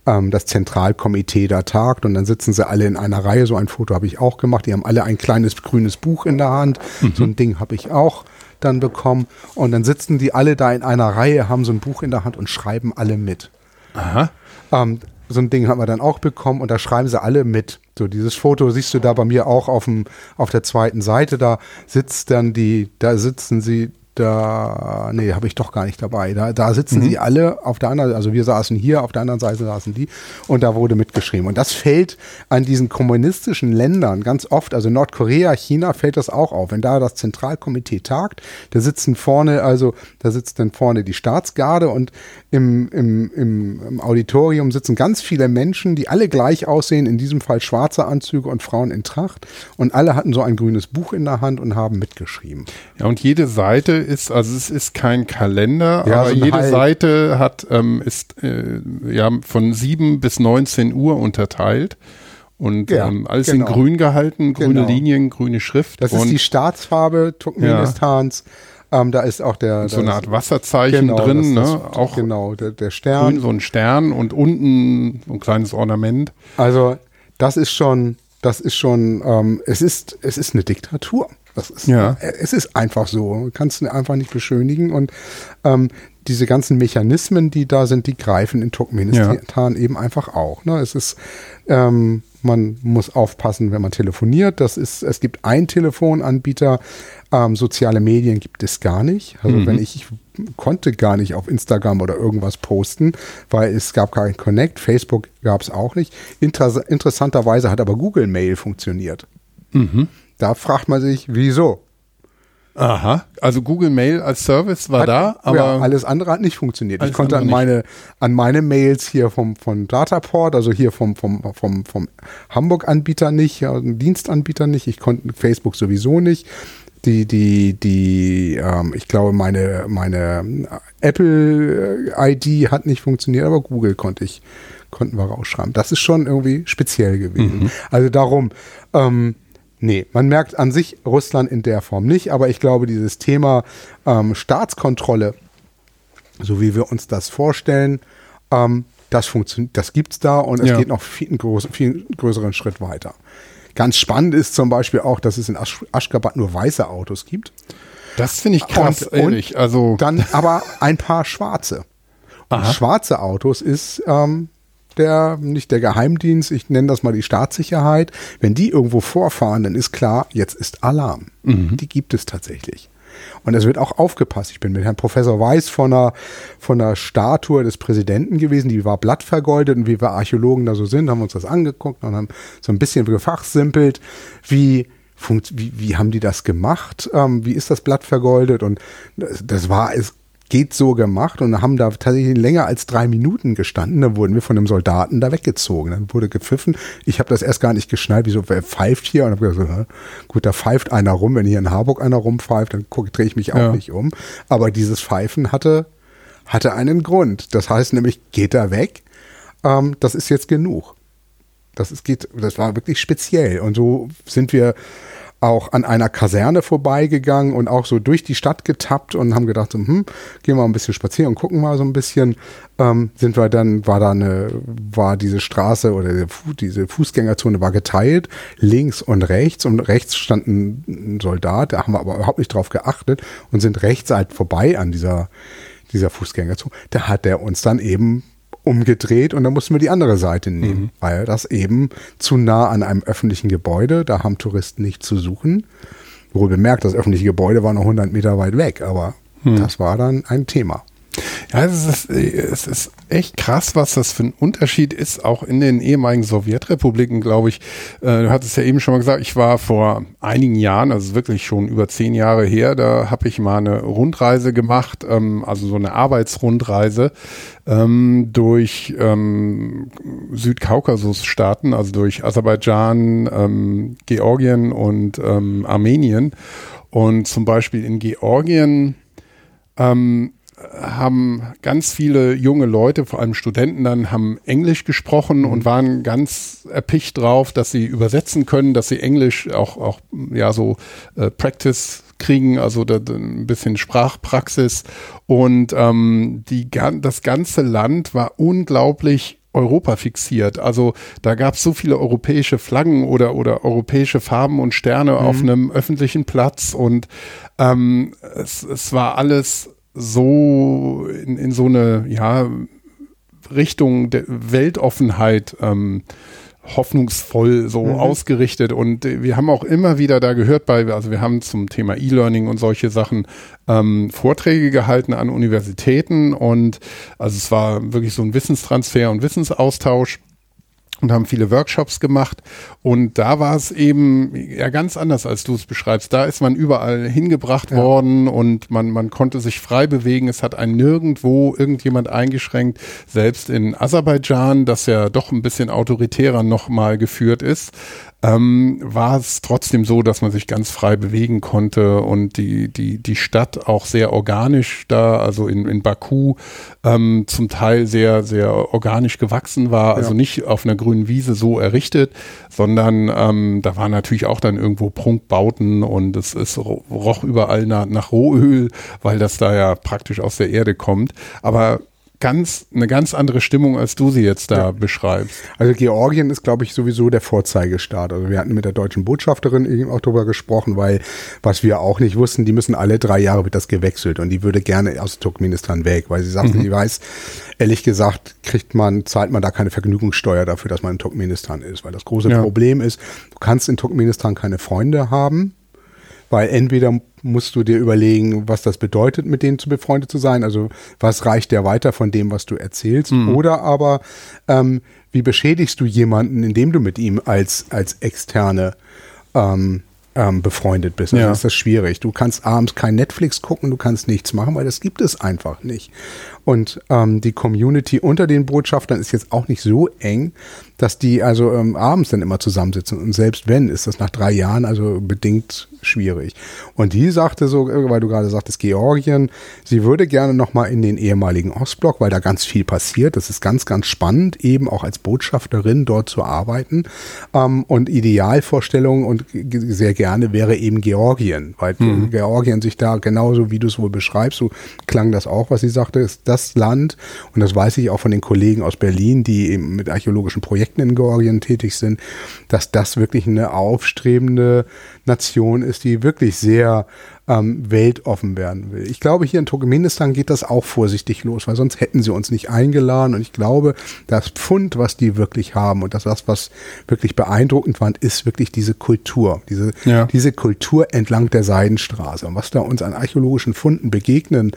ähm, das Zentralkomitee da tagt und dann sitzen sie alle in einer Reihe. So ein Foto habe ich auch gemacht. Die haben alle ein kleines grünes Buch in der Hand. Mhm. So ein Ding habe ich auch dann bekommen. Und dann sitzen die alle da in einer Reihe, haben so ein Buch in der Hand und schreiben alle mit. Aha. Ähm, so ein Ding haben wir dann auch bekommen und da schreiben sie alle mit. So dieses Foto siehst du da bei mir auch auf dem auf der zweiten Seite. Da sitzt dann die, da sitzen sie da, nee, habe ich doch gar nicht dabei. Da, da sitzen mhm. sie alle auf der anderen, also wir saßen hier, auf der anderen Seite saßen die und da wurde mitgeschrieben. Und das fällt an diesen kommunistischen Ländern ganz oft, also Nordkorea, China fällt das auch auf. Wenn da das Zentralkomitee tagt, da sitzen vorne, also da sitzt dann vorne die Staatsgarde und im, im, im, im Auditorium sitzen ganz viele Menschen, die alle gleich aussehen, in diesem Fall schwarze Anzüge und Frauen in Tracht und alle hatten so ein grünes Buch in der Hand und haben mitgeschrieben. Ja, und jede Seite ist, also es ist kein Kalender, ja, aber so jede halb. Seite hat, ähm, ist äh, ja von 7 bis 19 Uhr unterteilt. Und ja, ähm, alles genau. in grün gehalten, grüne genau. Linien, grüne Schrift. Das ist die Staatsfarbe Turkmenistans. Ja. Ähm, da ist auch der so eine Art Wasserzeichen genau, drin, das, ne? auch genau der, der Stern, grün, so ein Stern und unten so ein kleines Ornament. Also das ist schon, das ist schon, ähm, es ist, es ist eine Diktatur. Das ist, ja. Es ist einfach so. Kannst du einfach nicht beschönigen. Und ähm, diese ganzen Mechanismen, die da sind, die greifen in Turkmenistan ja. eben einfach auch. Ne? Es ist, ähm, man muss aufpassen, wenn man telefoniert. Das ist, es gibt einen Telefonanbieter. Ähm, soziale Medien gibt es gar nicht. Also mhm. wenn ich, ich konnte gar nicht auf Instagram oder irgendwas posten, weil es gab keinen Connect. Facebook gab es auch nicht. Inter interessanterweise hat aber Google Mail funktioniert. Mhm. Da fragt man sich, wieso? Aha, also Google Mail als Service war hat, da, aber ja, alles andere hat nicht funktioniert. Ich konnte an meine, an meine Mails hier vom, von Dataport, also hier vom, vom, vom, vom Hamburg-Anbieter nicht, ja, Dienstanbieter nicht, ich konnte Facebook sowieso nicht. Die, die, die, ähm, ich glaube, meine, meine Apple-ID hat nicht funktioniert, aber Google konnte ich, konnten wir rausschreiben. Das ist schon irgendwie speziell gewesen. Mhm. Also darum, ähm, Nee, man merkt an sich Russland in der Form nicht, aber ich glaube, dieses Thema ähm, Staatskontrolle, so wie wir uns das vorstellen, ähm, das funktioniert, das gibt's da und es ja. geht noch viel, einen groß, viel größeren Schritt weiter. Ganz spannend ist zum Beispiel auch, dass es in Asch Aschgabat nur weiße Autos gibt. Das finde ich krass, und, ehrlich. Also dann aber ein paar schwarze. Und schwarze Autos ist ähm, der, nicht der Geheimdienst, ich nenne das mal die Staatssicherheit. Wenn die irgendwo vorfahren, dann ist klar, jetzt ist Alarm. Mhm. Die gibt es tatsächlich. Und es wird auch aufgepasst. Ich bin mit Herrn Professor Weiß von einer, von einer Statue des Präsidenten gewesen, die war blattvergoldet und wie wir Archäologen da so sind, haben uns das angeguckt und haben so ein bisschen gefachsimpelt, wie wie, wie haben die das gemacht? Ähm, wie ist das Blatt vergoldet? Und das, das war, es geht so gemacht und haben da tatsächlich länger als drei Minuten gestanden. Dann wurden wir von einem Soldaten da weggezogen. Dann wurde gepfiffen. Ich habe das erst gar nicht geschnallt, wieso, wer pfeift hier? Und habe gesagt, gut, da pfeift einer rum. Wenn hier in Harburg einer rumpfeift, dann drehe ich mich auch ja. nicht um. Aber dieses Pfeifen hatte, hatte einen Grund. Das heißt nämlich, geht da weg. Ähm, das ist jetzt genug. Das ist, geht, das war wirklich speziell. Und so sind wir auch an einer Kaserne vorbeigegangen und auch so durch die Stadt getappt und haben gedacht, so, hm, gehen wir ein bisschen spazieren und gucken mal so ein bisschen. Ähm, sind wir dann, war da eine, war diese Straße oder diese Fußgängerzone war geteilt, links und rechts und rechts stand ein Soldat, da haben wir aber überhaupt nicht drauf geachtet und sind rechts halt vorbei an dieser, dieser Fußgängerzone. Da hat der uns dann eben umgedreht und dann mussten wir die andere Seite nehmen, mhm. weil das eben zu nah an einem öffentlichen Gebäude, da haben Touristen nicht zu suchen. Wohl bemerkt, das öffentliche Gebäude war noch 100 Meter weit weg, aber mhm. das war dann ein Thema. Ja, es ist, es ist echt krass, was das für ein Unterschied ist, auch in den ehemaligen Sowjetrepubliken, glaube ich. Äh, du hattest ja eben schon mal gesagt, ich war vor einigen Jahren, also wirklich schon über zehn Jahre her, da habe ich mal eine Rundreise gemacht, ähm, also so eine Arbeitsrundreise ähm, durch ähm, Südkaukasus-Staaten, also durch Aserbaidschan, ähm, Georgien und Armenien. Und zum Beispiel in Georgien haben ganz viele junge Leute, vor allem Studenten dann, haben Englisch gesprochen und waren ganz erpicht drauf, dass sie übersetzen können, dass sie Englisch auch, auch ja, so äh, Practice kriegen, also da, ein bisschen Sprachpraxis. Und ähm, die, das ganze Land war unglaublich Europa fixiert. Also da gab es so viele europäische Flaggen oder, oder europäische Farben und Sterne mhm. auf einem öffentlichen Platz und ähm, es, es war alles so in, in so eine ja, Richtung der Weltoffenheit ähm, hoffnungsvoll so mhm. ausgerichtet. Und wir haben auch immer wieder da gehört bei, also wir haben zum Thema E-Learning und solche Sachen ähm, Vorträge gehalten an Universitäten und also es war wirklich so ein Wissenstransfer und Wissensaustausch und haben viele Workshops gemacht. Und da war es eben ja ganz anders, als du es beschreibst. Da ist man überall hingebracht ja. worden und man, man konnte sich frei bewegen. Es hat einen nirgendwo irgendjemand eingeschränkt. Selbst in Aserbaidschan, das ja doch ein bisschen autoritärer nochmal geführt ist, ähm, war es trotzdem so, dass man sich ganz frei bewegen konnte und die, die, die Stadt auch sehr organisch da, also in, in Baku, ähm, zum Teil sehr, sehr organisch gewachsen war, also ja. nicht auf einer grünen Wiese so errichtet, sondern ähm, da waren natürlich auch dann irgendwo Prunkbauten und es, es roch überall nach, nach Rohöl, weil das da ja praktisch aus der Erde kommt. Aber ganz, eine ganz andere Stimmung, als du sie jetzt da ja. beschreibst. Also Georgien ist, glaube ich, sowieso der Vorzeigestaat. Also wir hatten mit der deutschen Botschafterin eben auch darüber gesprochen, weil was wir auch nicht wussten, die müssen alle drei Jahre wird das gewechselt und die würde gerne aus Turkmenistan weg, weil sie sagte, mhm. sie weiß, ehrlich gesagt, kriegt man, zahlt man da keine Vergnügungssteuer dafür, dass man in Turkmenistan ist, weil das große ja. Problem ist, du kannst in Turkmenistan keine Freunde haben, weil entweder musst du dir überlegen, was das bedeutet, mit denen zu befreundet zu sein. Also was reicht dir weiter von dem, was du erzählst? Mhm. Oder aber ähm, wie beschädigst du jemanden, indem du mit ihm als, als externe ähm, ähm, befreundet bist. Also ja. ist das schwierig. Du kannst abends kein Netflix gucken, du kannst nichts machen, weil das gibt es einfach nicht. Und ähm, die Community unter den Botschaftern ist jetzt auch nicht so eng, dass die also ähm, abends dann immer zusammensitzen. Und selbst wenn, ist das nach drei Jahren also bedingt schwierig. Und die sagte so, weil du gerade sagtest, Georgien, sie würde gerne nochmal in den ehemaligen Ostblock, weil da ganz viel passiert. Das ist ganz, ganz spannend, eben auch als Botschafterin dort zu arbeiten. Ähm, und Idealvorstellung und sehr gerne wäre eben Georgien, weil mhm. Georgien sich da genauso, wie du es wohl beschreibst, so klang das auch, was sie sagte, ist das Land, und das weiß ich auch von den Kollegen aus Berlin, die eben mit archäologischen Projekten in Georgien tätig sind, dass das wirklich eine aufstrebende Nation ist, die wirklich sehr ähm, weltoffen werden will. Ich glaube, hier in Turkmenistan geht das auch vorsichtig los, weil sonst hätten sie uns nicht eingeladen. Und ich glaube, das Pfund, was die wirklich haben und das, was wirklich beeindruckend fand, ist wirklich diese Kultur, diese, ja. diese Kultur entlang der Seidenstraße. Und was da uns an archäologischen Funden begegnen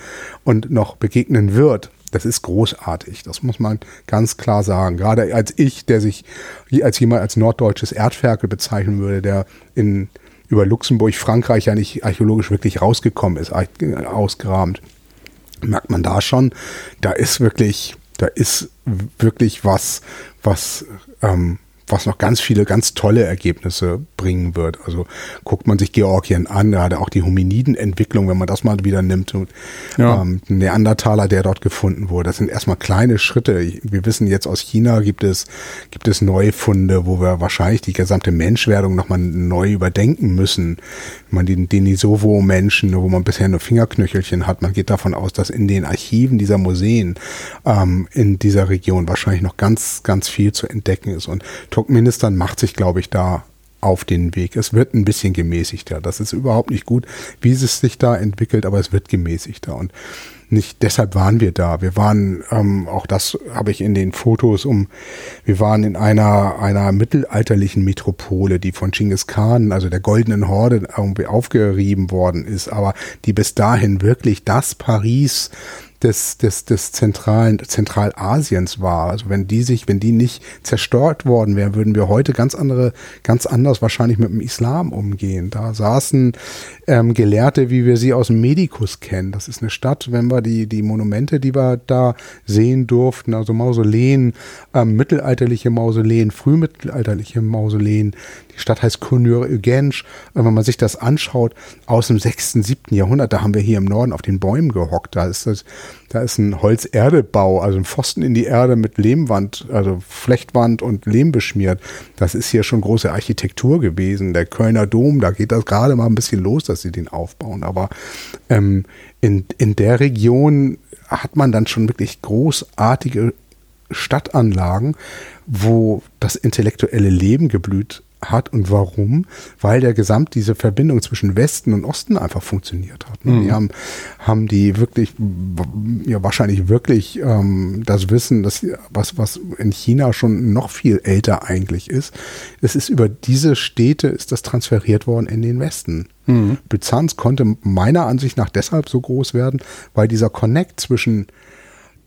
und noch begegnen wird, das ist großartig. Das muss man ganz klar sagen. Gerade als ich, der sich als jemand als norddeutsches Erdferkel bezeichnen würde, der in über Luxemburg, Frankreich ja nicht archäologisch wirklich rausgekommen ist, ausgerahmt, merkt man da schon, da ist wirklich, da ist wirklich was, was ähm, was noch ganz viele ganz tolle Ergebnisse bringen wird. Also guckt man sich Georgien an, gerade auch die Hominidenentwicklung, wenn man das mal wieder nimmt. Und, ja. ähm, Neandertaler, der dort gefunden wurde, das sind erstmal kleine Schritte. Wir wissen jetzt aus China gibt es, gibt es Neufunde, wo wir wahrscheinlich die gesamte Menschwerdung nochmal neu überdenken müssen. Man den Denisovo-Menschen, wo man bisher nur Fingerknöchelchen hat, man geht davon aus, dass in den Archiven dieser Museen ähm, in dieser Region wahrscheinlich noch ganz, ganz viel zu entdecken ist. Und Turkmenistan macht sich, glaube ich, da auf den Weg. Es wird ein bisschen gemäßigter. Das ist überhaupt nicht gut, wie es sich da entwickelt, aber es wird gemäßigter. Und nicht deshalb waren wir da. Wir waren, ähm, auch das habe ich in den Fotos um, wir waren in einer, einer mittelalterlichen Metropole, die von Genghis Khan, also der goldenen Horde, irgendwie aufgerieben worden ist, aber die bis dahin wirklich das Paris des, des, des zentralen, Zentralasiens war. Also wenn die sich, wenn die nicht zerstört worden wären, würden wir heute ganz andere, ganz anders wahrscheinlich mit dem Islam umgehen. Da saßen ähm, Gelehrte, wie wir sie aus dem Medikus kennen. Das ist eine Stadt, wenn wir die, die Monumente, die wir da sehen durften, also Mausoleen, ähm, mittelalterliche Mausoleen, frühmittelalterliche Mausoleen, die Stadt heißt Kunur-Ügensch. Wenn man sich das anschaut, aus dem 6., 7. Jahrhundert, da haben wir hier im Norden auf den Bäumen gehockt. Da ist das, da ist ein Holz-Erde-Bau, also ein Pfosten in die Erde mit Lehmwand, also Flechtwand und Lehm beschmiert. Das ist hier schon große Architektur gewesen. Der Kölner Dom, da geht das gerade mal ein bisschen los, dass sie den aufbauen. Aber ähm, in, in der Region hat man dann schon wirklich großartige Stadtanlagen, wo das intellektuelle Leben geblüht hat und warum? Weil der Gesamt diese Verbindung zwischen Westen und Osten einfach funktioniert hat. Ne? Mhm. Die haben, haben die wirklich, ja wahrscheinlich wirklich ähm, das Wissen, dass, was, was in China schon noch viel älter eigentlich ist. Es ist über diese Städte ist das transferiert worden in den Westen. Mhm. Byzanz konnte meiner Ansicht nach deshalb so groß werden, weil dieser Connect zwischen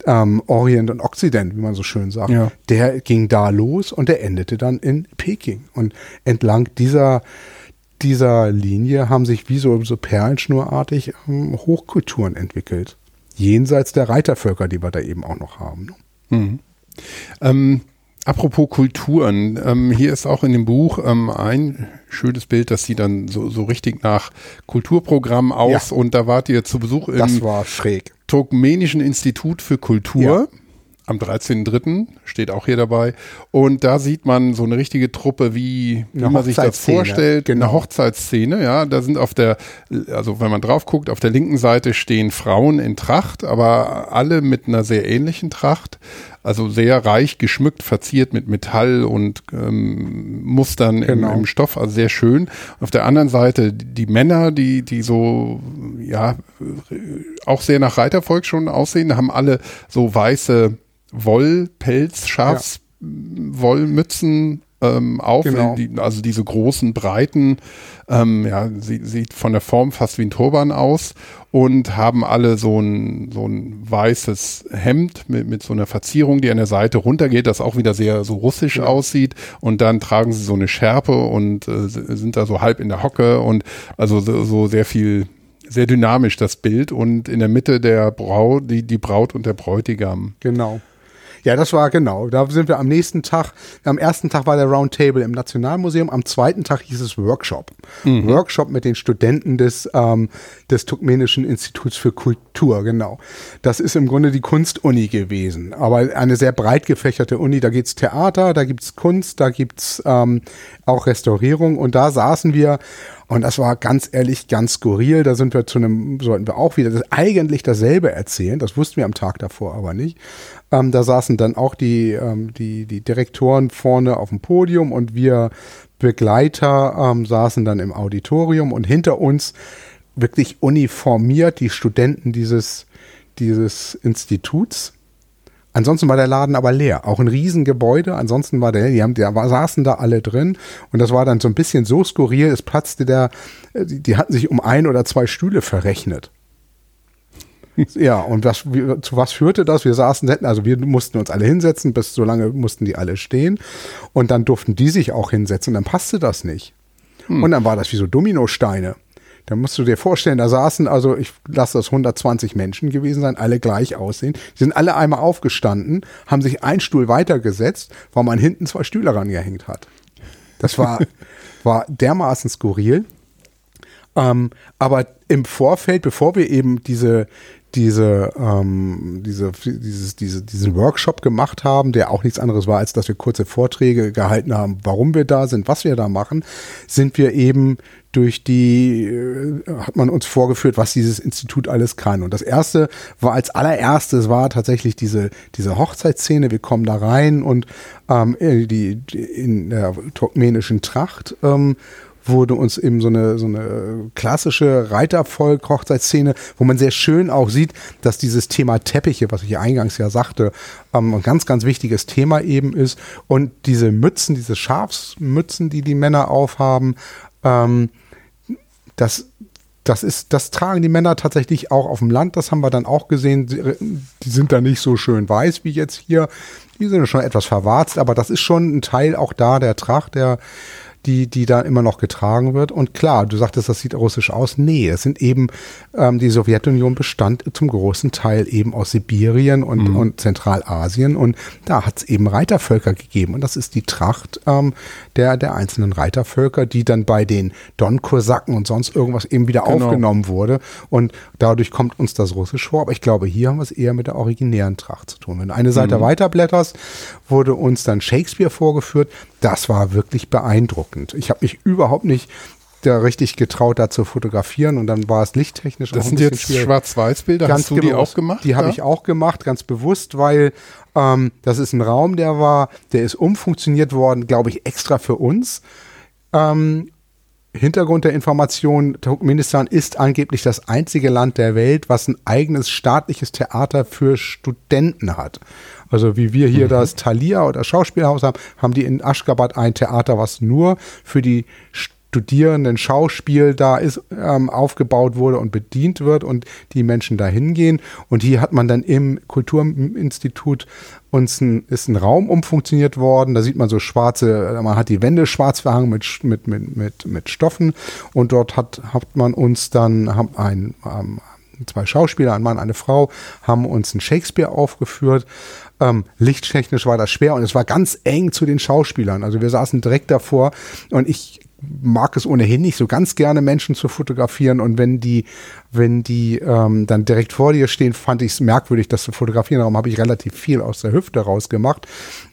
ähm, Orient und Occident, wie man so schön sagt, ja. der ging da los und der endete dann in Peking. Und entlang dieser dieser Linie haben sich wie so, so perlenschnurartig ähm, Hochkulturen entwickelt. Jenseits der Reitervölker, die wir da eben auch noch haben. Ne? Mhm. Ähm, apropos Kulturen, ähm, hier ist auch in dem Buch ähm, ein schönes Bild, das sieht dann so, so richtig nach Kulturprogramm aus ja. und da wart ihr zu Besuch im das war schräg. Turkmenischen Institut für Kultur. Ja. Am 13.3. steht auch hier dabei. Und da sieht man so eine richtige Truppe, wie, wie man sich das vorstellt. Genau. Eine Hochzeitsszene, ja. Da sind auf der, also wenn man drauf guckt, auf der linken Seite stehen Frauen in Tracht, aber alle mit einer sehr ähnlichen Tracht. Also sehr reich geschmückt, verziert mit Metall und ähm, Mustern genau. im, im, Stoff, also sehr schön. Auf der anderen Seite die Männer, die, die so, ja, auch sehr nach Reitervolk schon aussehen, haben alle so weiße Wollpelz, Schafswollmützen ähm, auf, genau. die, also diese großen, breiten, ähm, ja, sie, sieht von der Form fast wie ein Turban aus und haben alle so ein, so ein weißes Hemd mit, mit so einer Verzierung, die an der Seite runtergeht, das auch wieder sehr so russisch ja. aussieht und dann tragen sie so eine Schärpe und äh, sind da so halb in der Hocke und also so, so sehr viel sehr dynamisch das Bild und in der Mitte der Braut, die, die Braut und der Bräutigam. Genau. Ja, das war genau. Da sind wir am nächsten Tag. Am ersten Tag war der Roundtable im Nationalmuseum. Am zweiten Tag hieß es Workshop. Mhm. Workshop mit den Studenten des, ähm, des Turkmenischen Instituts für Kultur genau. Das ist im Grunde die Kunstuni gewesen, aber eine sehr breit gefächerte Uni. Da geht's Theater, da gibt's Kunst, da gibt's ähm, auch Restaurierung und da saßen wir und das war ganz ehrlich ganz skurril. Da sind wir zu einem, sollten wir auch wieder das, eigentlich dasselbe erzählen. Das wussten wir am Tag davor aber nicht. Ähm, da saßen dann auch die, ähm, die, die Direktoren vorne auf dem Podium und wir Begleiter ähm, saßen dann im Auditorium und hinter uns wirklich uniformiert die Studenten dieses, dieses Instituts. Ansonsten war der Laden aber leer. Auch ein Riesengebäude. Ansonsten war der, die, haben, die saßen da alle drin. Und das war dann so ein bisschen so skurril. Es platzte der, die, die hatten sich um ein oder zwei Stühle verrechnet. Ja, und was, zu was führte das? Wir saßen, also wir mussten uns alle hinsetzen, bis so lange mussten die alle stehen. Und dann durften die sich auch hinsetzen. Und dann passte das nicht. Hm. Und dann war das wie so Dominosteine. Da musst du dir vorstellen, da saßen, also ich lasse das 120 Menschen gewesen sein, alle gleich aussehen. Die sind alle einmal aufgestanden, haben sich einen Stuhl weitergesetzt, weil man hinten zwei Stühle rangehängt hat. Das war, war dermaßen skurril. Ähm, aber im Vorfeld, bevor wir eben diese, diese, ähm, diese, dieses, diese, diesen Workshop gemacht haben, der auch nichts anderes war, als dass wir kurze Vorträge gehalten haben, warum wir da sind, was wir da machen, sind wir eben durch die, äh, hat man uns vorgeführt, was dieses Institut alles kann. Und das erste war als allererstes war tatsächlich diese, diese Hochzeitsszene. Wir kommen da rein und ähm, die, die in der turkmenischen Tracht ähm, wurde uns eben so eine, so eine klassische Reitervolk-Hochzeitsszene, wo man sehr schön auch sieht, dass dieses Thema Teppiche, was ich eingangs ja sagte, ähm, ein ganz, ganz wichtiges Thema eben ist. Und diese Mützen, diese Schafsmützen, die die Männer aufhaben, ähm, das, das ist, das tragen die Männer tatsächlich auch auf dem Land. Das haben wir dann auch gesehen. Die sind da nicht so schön weiß wie jetzt hier. Die sind schon etwas verwarzt, aber das ist schon ein Teil auch da der Tracht, der, die, die da immer noch getragen wird. Und klar, du sagtest, das sieht russisch aus. Nee, es sind eben, ähm, die Sowjetunion bestand zum großen Teil eben aus Sibirien und, mhm. und Zentralasien. Und da hat es eben Reitervölker gegeben. Und das ist die Tracht ähm, der, der einzelnen Reitervölker, die dann bei den Don-Kosaken und sonst irgendwas eben wieder genau. aufgenommen wurde. Und dadurch kommt uns das Russisch vor. Aber ich glaube, hier haben wir es eher mit der originären Tracht zu tun. Wenn du eine Seite mhm. weiterblätterst, wurde uns dann Shakespeare vorgeführt. Das war wirklich beeindruckend. Ich habe mich überhaupt nicht da richtig getraut, da zu fotografieren und dann war es lichttechnisch das auch ein sind jetzt Schwarz-Weiß-Bilder, hast du die auch gemacht? Die ja? habe ich auch gemacht, ganz bewusst, weil ähm, das ist ein Raum, der war, der ist umfunktioniert worden, glaube ich, extra für uns. Ähm, Hintergrund der Information, Turkmenistan ist angeblich das einzige Land der Welt, was ein eigenes staatliches Theater für Studenten hat. Also wie wir hier mhm. das Thalia oder Schauspielhaus haben, haben die in Aschgabat ein Theater, was nur für die Studierenden Schauspiel da ist, ähm, aufgebaut wurde und bedient wird und die Menschen da hingehen. Und hier hat man dann im Kulturinstitut uns ein, ist ein Raum umfunktioniert worden. Da sieht man so schwarze, man hat die Wände schwarz verhangen mit, mit, mit, mit, mit Stoffen und dort hat, hat man uns dann, haben ein, ähm, zwei Schauspieler, ein Mann, eine Frau, haben uns ein Shakespeare aufgeführt. Ähm, lichttechnisch war das schwer und es war ganz eng zu den Schauspielern. Also wir saßen direkt davor und ich mag es ohnehin nicht so ganz gerne Menschen zu fotografieren und wenn die wenn die ähm, dann direkt vor dir stehen, fand ich es merkwürdig, das zu fotografieren. Darum habe ich relativ viel aus der Hüfte rausgemacht.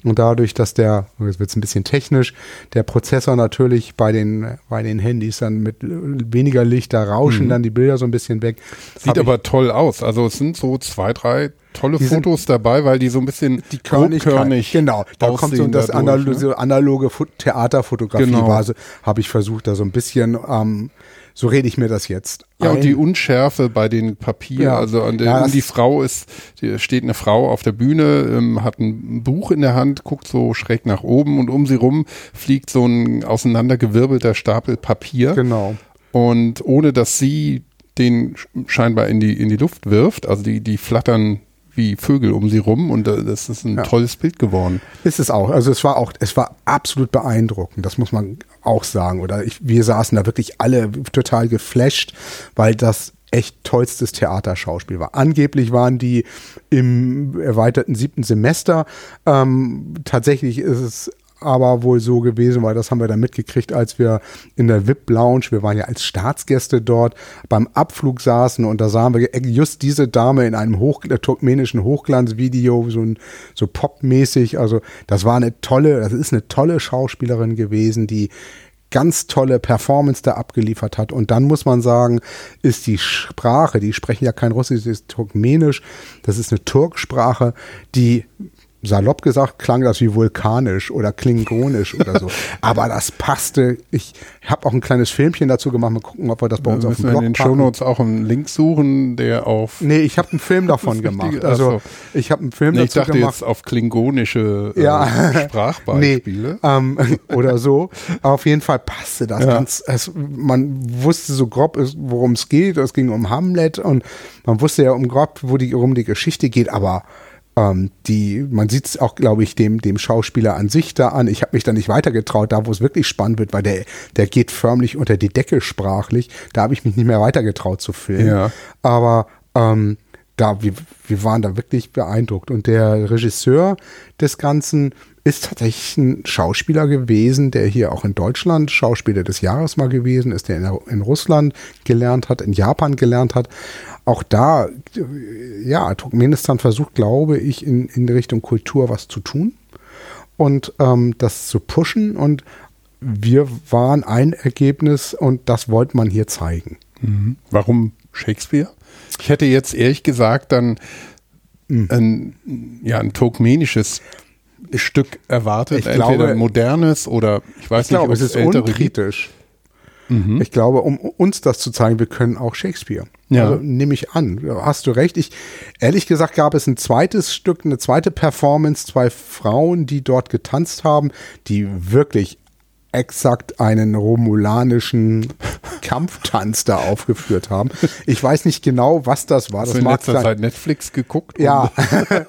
Und dadurch, dass der, jetzt wird es ein bisschen technisch, der Prozessor natürlich bei den, bei den Handys dann mit weniger Licht, da rauschen mhm. dann die Bilder so ein bisschen weg. Sieht aber toll aus. Also es sind so zwei, drei tolle die Fotos dabei, weil die so ein bisschen die körnig Genau, da kommt so das dadurch, analoge, ne? analoge Theaterfotografie genau. habe ich versucht, da so ein bisschen ähm, so rede ich mir das jetzt. Ja, ein. und die Unschärfe bei den Papieren, ja. also an der, ja, die Frau ist, steht eine Frau auf der Bühne, ähm, hat ein Buch in der Hand, guckt so schräg nach oben und um sie rum fliegt so ein auseinandergewirbelter Stapel Papier. Genau. Und ohne dass sie den scheinbar in die, in die Luft wirft, also die, die flattern wie Vögel um sie rum und äh, das ist ein ja. tolles Bild geworden. Ist es auch. Also es war auch, es war absolut beeindruckend. Das muss man auch sagen. Oder ich, wir saßen da wirklich alle total geflasht, weil das echt tollstes Theaterschauspiel war. Angeblich waren die im erweiterten siebten Semester. Ähm, tatsächlich ist es aber wohl so gewesen, weil das haben wir dann mitgekriegt, als wir in der VIP-Lounge, wir waren ja als Staatsgäste dort, beim Abflug saßen und da sahen wir just diese Dame in einem Hoch, äh, turkmenischen Hochglanzvideo, so, so popmäßig. Also das war eine tolle, das ist eine tolle Schauspielerin gewesen, die ganz tolle Performance da abgeliefert hat. Und dann muss man sagen, ist die Sprache, die sprechen ja kein Russisch, das ist Turkmenisch, das ist eine Turksprache, die salopp gesagt klang das wie vulkanisch oder klingonisch oder so. Aber das passte. Ich habe auch ein kleines Filmchen dazu gemacht. Mal gucken, ob wir das bei uns auf dem Blog in den Shownotes auch einen Link suchen, der auf. Nee, ich habe einen Film davon gemacht. Also so. ich habe einen Film nee, dazu gemacht. Ich dachte jetzt auf klingonische äh, ja. Sprachbeispiele. Nee, ähm, oder so. auf jeden Fall passte das ja. ganz. Es, man wusste so grob, worum es geht. Es ging um Hamlet und man wusste ja um grob, wo die, worum die Geschichte geht, aber ähm, die, man sieht es auch, glaube ich, dem, dem Schauspieler an sich da an. Ich habe mich da nicht weitergetraut, da wo es wirklich spannend wird, weil der, der geht förmlich unter die Decke sprachlich. Da habe ich mich nicht mehr weitergetraut zu filmen. Ja. Aber ähm, da, wir, wir waren da wirklich beeindruckt. Und der Regisseur des Ganzen ist tatsächlich ein Schauspieler gewesen, der hier auch in Deutschland Schauspieler des Jahres mal gewesen ist, der in, in Russland gelernt hat, in Japan gelernt hat auch da, ja, Turkmenistan versucht, glaube ich, in, in Richtung Kultur was zu tun und ähm, das zu pushen. Und wir waren ein Ergebnis und das wollte man hier zeigen. Mhm. Warum Shakespeare? Ich hätte jetzt ehrlich gesagt dann mhm. ein, ja, ein turkmenisches Stück erwartet, ich entweder glaube, ein modernes oder ich weiß ich nicht, glaube, es ist unkritisch. Gibt. Mhm. Ich glaube, um uns das zu zeigen, wir können auch Shakespeare. Ja. Also nehme ich an. Hast du recht. Ich, ehrlich gesagt gab es ein zweites Stück, eine zweite Performance, zwei Frauen, die dort getanzt haben, die wirklich exakt einen romulanischen Kampftanz da aufgeführt haben. Ich weiß nicht genau, was das war. Hast das du in letzter Zeit Netflix geguckt? Ja.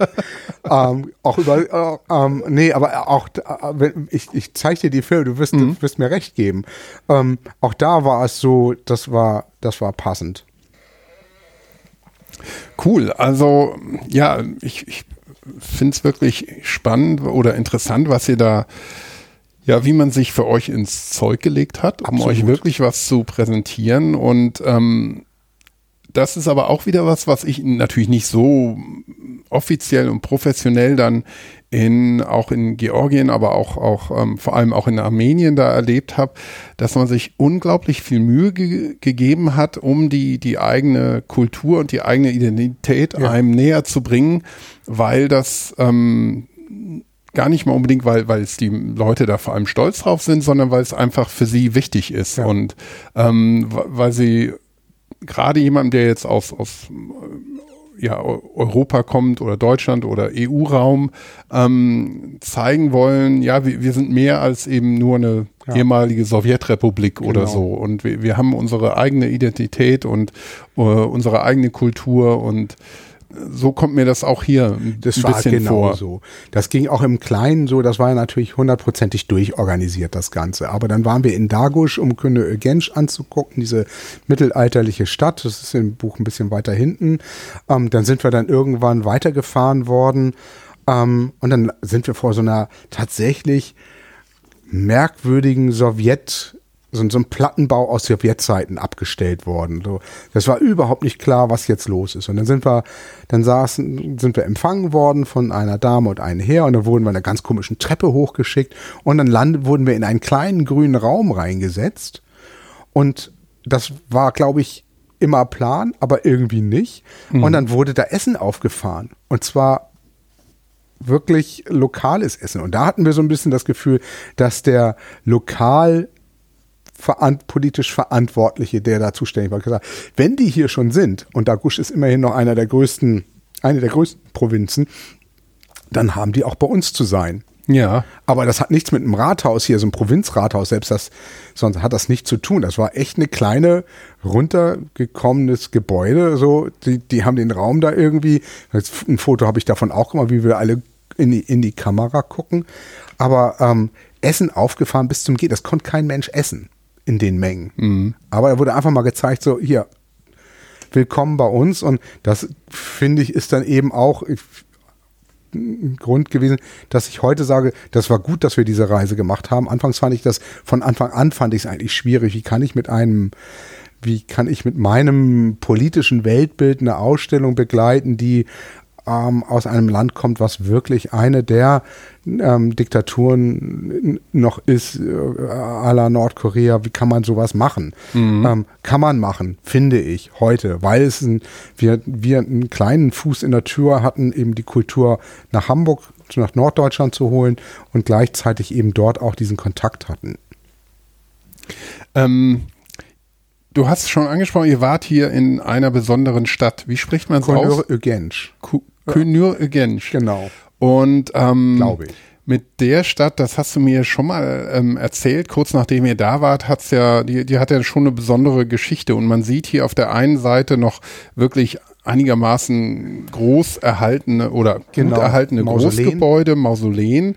ähm, auch über, äh, ähm, nee, aber auch, äh, ich, ich zeige dir die Filme, du wirst, mhm. du wirst mir recht geben. Ähm, auch da war es so, das war, das war passend. Cool. Also, ja, ich, ich finde es wirklich spannend oder interessant, was ihr da ja, wie man sich für euch ins Zeug gelegt hat, um Absolut. euch wirklich was zu präsentieren. Und ähm, das ist aber auch wieder was, was ich natürlich nicht so offiziell und professionell dann in auch in Georgien, aber auch auch ähm, vor allem auch in Armenien da erlebt habe, dass man sich unglaublich viel Mühe ge gegeben hat, um die die eigene Kultur und die eigene Identität ja. einem näher zu bringen, weil das ähm, gar nicht mal unbedingt, weil, weil es die Leute da vor allem stolz drauf sind, sondern weil es einfach für sie wichtig ist ja. und ähm, weil sie gerade jemandem, der jetzt aus, aus ja, Europa kommt oder Deutschland oder EU-Raum, ähm, zeigen wollen, ja, wir, wir sind mehr als eben nur eine ja. ehemalige Sowjetrepublik genau. oder so. Und wir, wir haben unsere eigene Identität und uh, unsere eigene Kultur und so kommt mir das auch hier ein das war bisschen genau vor. so. Das ging auch im Kleinen so, das war ja natürlich hundertprozentig durchorganisiert, das Ganze. Aber dann waren wir in Dagusch, um Könne Gensch anzugucken, diese mittelalterliche Stadt. Das ist im Buch ein bisschen weiter hinten. Ähm, dann sind wir dann irgendwann weitergefahren worden. Ähm, und dann sind wir vor so einer tatsächlich merkwürdigen Sowjet- so, so ein Plattenbau aus Sowjetzeiten abgestellt worden. So, das war überhaupt nicht klar, was jetzt los ist. Und dann sind wir, dann saßen, sind wir empfangen worden von einer Dame und einem Herr und dann wurden wir in einer ganz komischen Treppe hochgeschickt und dann landet, wurden wir in einen kleinen grünen Raum reingesetzt. Und das war, glaube ich, immer Plan, aber irgendwie nicht. Mhm. Und dann wurde da Essen aufgefahren. Und zwar wirklich lokales Essen. Und da hatten wir so ein bisschen das Gefühl, dass der lokal veran politisch Verantwortliche, der da zuständig war, gesagt, wenn die hier schon sind, und Dagusch ist immerhin noch einer der größten, eine der größten Provinzen, dann haben die auch bei uns zu sein. Ja. Aber das hat nichts mit einem Rathaus hier, so einem Provinzrathaus, selbst das, sonst hat das nichts zu tun. Das war echt eine kleine, runtergekommenes Gebäude, so, die, die haben den Raum da irgendwie, ein Foto habe ich davon auch gemacht, wie wir alle in die, in die Kamera gucken. Aber ähm, Essen aufgefahren bis zum Geht, das konnte kein Mensch essen in den Mengen. Mhm. Aber da wurde einfach mal gezeigt, so hier, willkommen bei uns. Und das finde ich ist dann eben auch, ich, Grund gewesen, dass ich heute sage, das war gut, dass wir diese Reise gemacht haben. Anfangs fand ich das, von Anfang an fand ich es eigentlich schwierig. Wie kann ich mit einem wie kann ich mit meinem politischen Weltbild eine Ausstellung begleiten, die ähm, aus einem Land kommt, was wirklich eine der ähm, Diktaturen noch ist, äh, à la Nordkorea. Wie kann man sowas machen? Mhm. Ähm, kann man machen, finde ich, heute, weil es ein, wir, wir einen kleinen Fuß in der Tür hatten, eben die Kultur nach Hamburg, nach Norddeutschland zu holen und gleichzeitig eben dort auch diesen Kontakt hatten. Ähm, Du hast schon angesprochen, ihr wart hier in einer besonderen Stadt. Wie spricht man es aus? Eugensch. Könür Eugensch. Genau. Und ähm, glaube ich. Mit der Stadt, das hast du mir schon mal ähm, erzählt, kurz nachdem ihr da wart, hat's ja, die, die hat ja schon eine besondere Geschichte und man sieht hier auf der einen Seite noch wirklich einigermaßen groß erhaltene oder genau. gut erhaltene Mausoleen. Großgebäude, Mausoleen,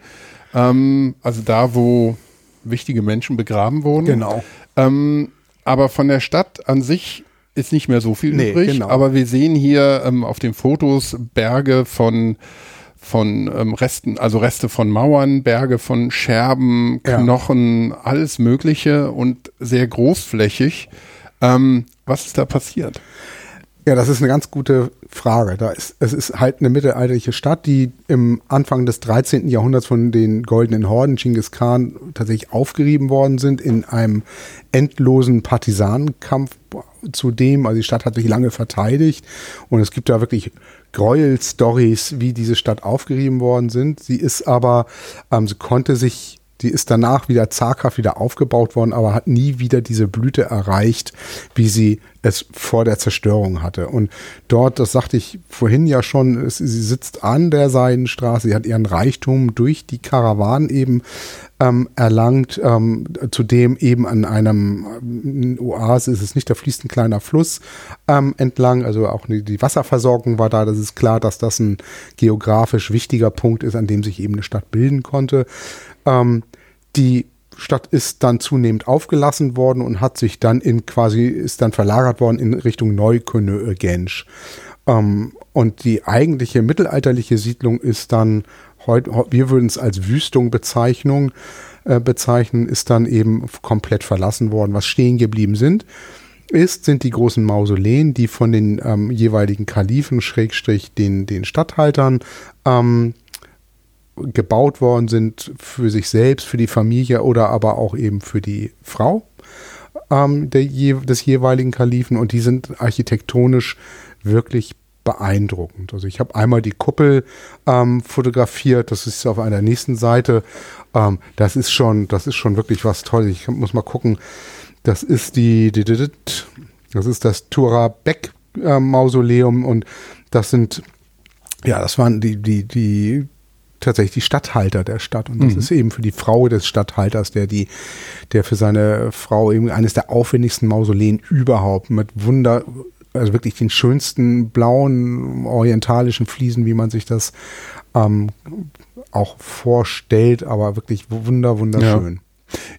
ähm, also da, wo wichtige Menschen begraben wurden. Genau. Ähm, aber von der Stadt an sich ist nicht mehr so viel nee, übrig. Genau. Aber wir sehen hier ähm, auf den Fotos Berge von von ähm, Resten, also Reste von Mauern, Berge von Scherben, Knochen, ja. alles Mögliche und sehr großflächig. Ähm, was ist da passiert? Ja, das ist eine ganz gute Frage. Da ist, es ist halt eine mittelalterliche Stadt, die im Anfang des 13. Jahrhunderts von den goldenen Horden Genghis Khan tatsächlich aufgerieben worden sind in einem endlosen Partisanenkampf zudem. Also die Stadt hat sich lange verteidigt und es gibt da wirklich Gräuel-Stories, wie diese Stadt aufgerieben worden sind. Sie ist aber, ähm, sie konnte sich die ist danach wieder zaghaft wieder aufgebaut worden, aber hat nie wieder diese Blüte erreicht, wie sie es vor der Zerstörung hatte. Und dort, das sagte ich vorhin ja schon, sie sitzt an der Seidenstraße, sie hat ihren Reichtum durch die Karawanen eben ähm, erlangt, ähm, zudem eben an einem Oase ist es nicht, da fließt ein kleiner Fluss ähm, entlang, also auch die Wasserversorgung war da, das ist klar, dass das ein geografisch wichtiger Punkt ist, an dem sich eben eine Stadt bilden konnte. Ähm, die Stadt ist dann zunehmend aufgelassen worden und hat sich dann in quasi, ist dann verlagert worden in Richtung Neukönig. Ähm, und die eigentliche mittelalterliche Siedlung ist dann heute, wir würden es als Wüstung Bezeichnung äh, bezeichnen, ist dann eben komplett verlassen worden. Was stehen geblieben sind, ist, sind die großen Mausoleen, die von den ähm, jeweiligen Kalifen, Schrägstrich, den, den Statthaltern, ähm, gebaut worden sind für sich selbst, für die Familie oder aber auch eben für die Frau ähm, der, des jeweiligen Kalifen und die sind architektonisch wirklich beeindruckend. Also ich habe einmal die Kuppel ähm, fotografiert, das ist auf einer nächsten Seite. Ähm, das ist schon, das ist schon wirklich was Tolles. Ich muss mal gucken. Das ist die, die, die das ist das Tura Beck äh, und das sind ja, das waren die, die, die tatsächlich die Stadthalter der Stadt. Und das mhm. ist eben für die Frau des Stadthalters, der die, der für seine Frau eben eines der aufwendigsten Mausoleen überhaupt mit Wunder, also wirklich den schönsten blauen orientalischen Fliesen, wie man sich das ähm, auch vorstellt, aber wirklich wunder, wunderschön.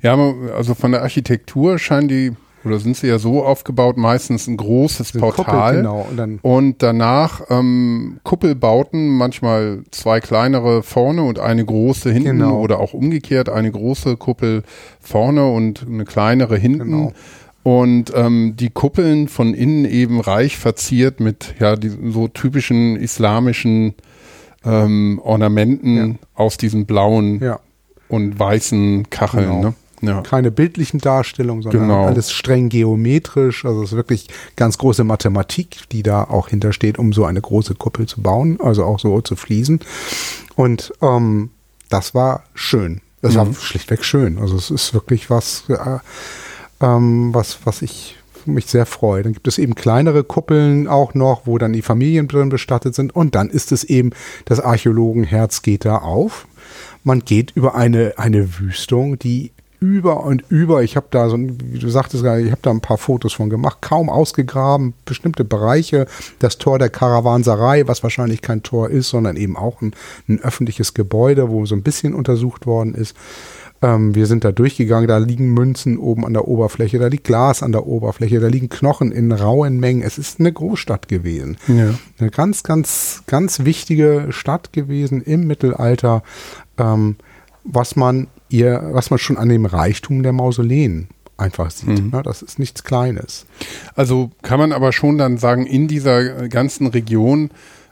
Ja. ja, also von der Architektur scheinen die oder sind sie ja so aufgebaut, meistens ein großes Portal Kuppel, genau, und, und danach ähm, Kuppelbauten, manchmal zwei kleinere vorne und eine große hinten genau. oder auch umgekehrt, eine große Kuppel vorne und eine kleinere hinten. Genau. Und ähm, die Kuppeln von innen eben reich verziert mit ja die, so typischen islamischen ähm, Ornamenten ja. aus diesen blauen ja. und weißen Kacheln. Genau. Ne? Ja. Keine bildlichen Darstellungen, sondern genau. alles streng geometrisch. Also es ist wirklich ganz große Mathematik, die da auch hintersteht, um so eine große Kuppel zu bauen, also auch so zu fließen. Und ähm, das war schön. Das mhm. war schlichtweg schön. Also es ist wirklich was, äh, ähm, was, was ich mich sehr freue. Dann gibt es eben kleinere Kuppeln auch noch, wo dann die Familien drin bestattet sind. Und dann ist es eben, das Archäologenherz geht da auf. Man geht über eine, eine Wüstung, die über und über. Ich habe da so, wie du sagtest, ich habe da ein paar Fotos von gemacht, kaum ausgegraben, bestimmte Bereiche, das Tor der Karawanserei, was wahrscheinlich kein Tor ist, sondern eben auch ein, ein öffentliches Gebäude, wo so ein bisschen untersucht worden ist. Ähm, wir sind da durchgegangen, da liegen Münzen oben an der Oberfläche, da liegt Glas an der Oberfläche, da liegen Knochen in rauen Mengen. Es ist eine Großstadt gewesen. Ja. Eine ganz, ganz, ganz wichtige Stadt gewesen im Mittelalter, ähm, was man ihr, was man schon an dem Reichtum der Mausoleen einfach sieht. Mhm. Ne? Das ist nichts Kleines. Also kann man aber schon dann sagen, in dieser ganzen Region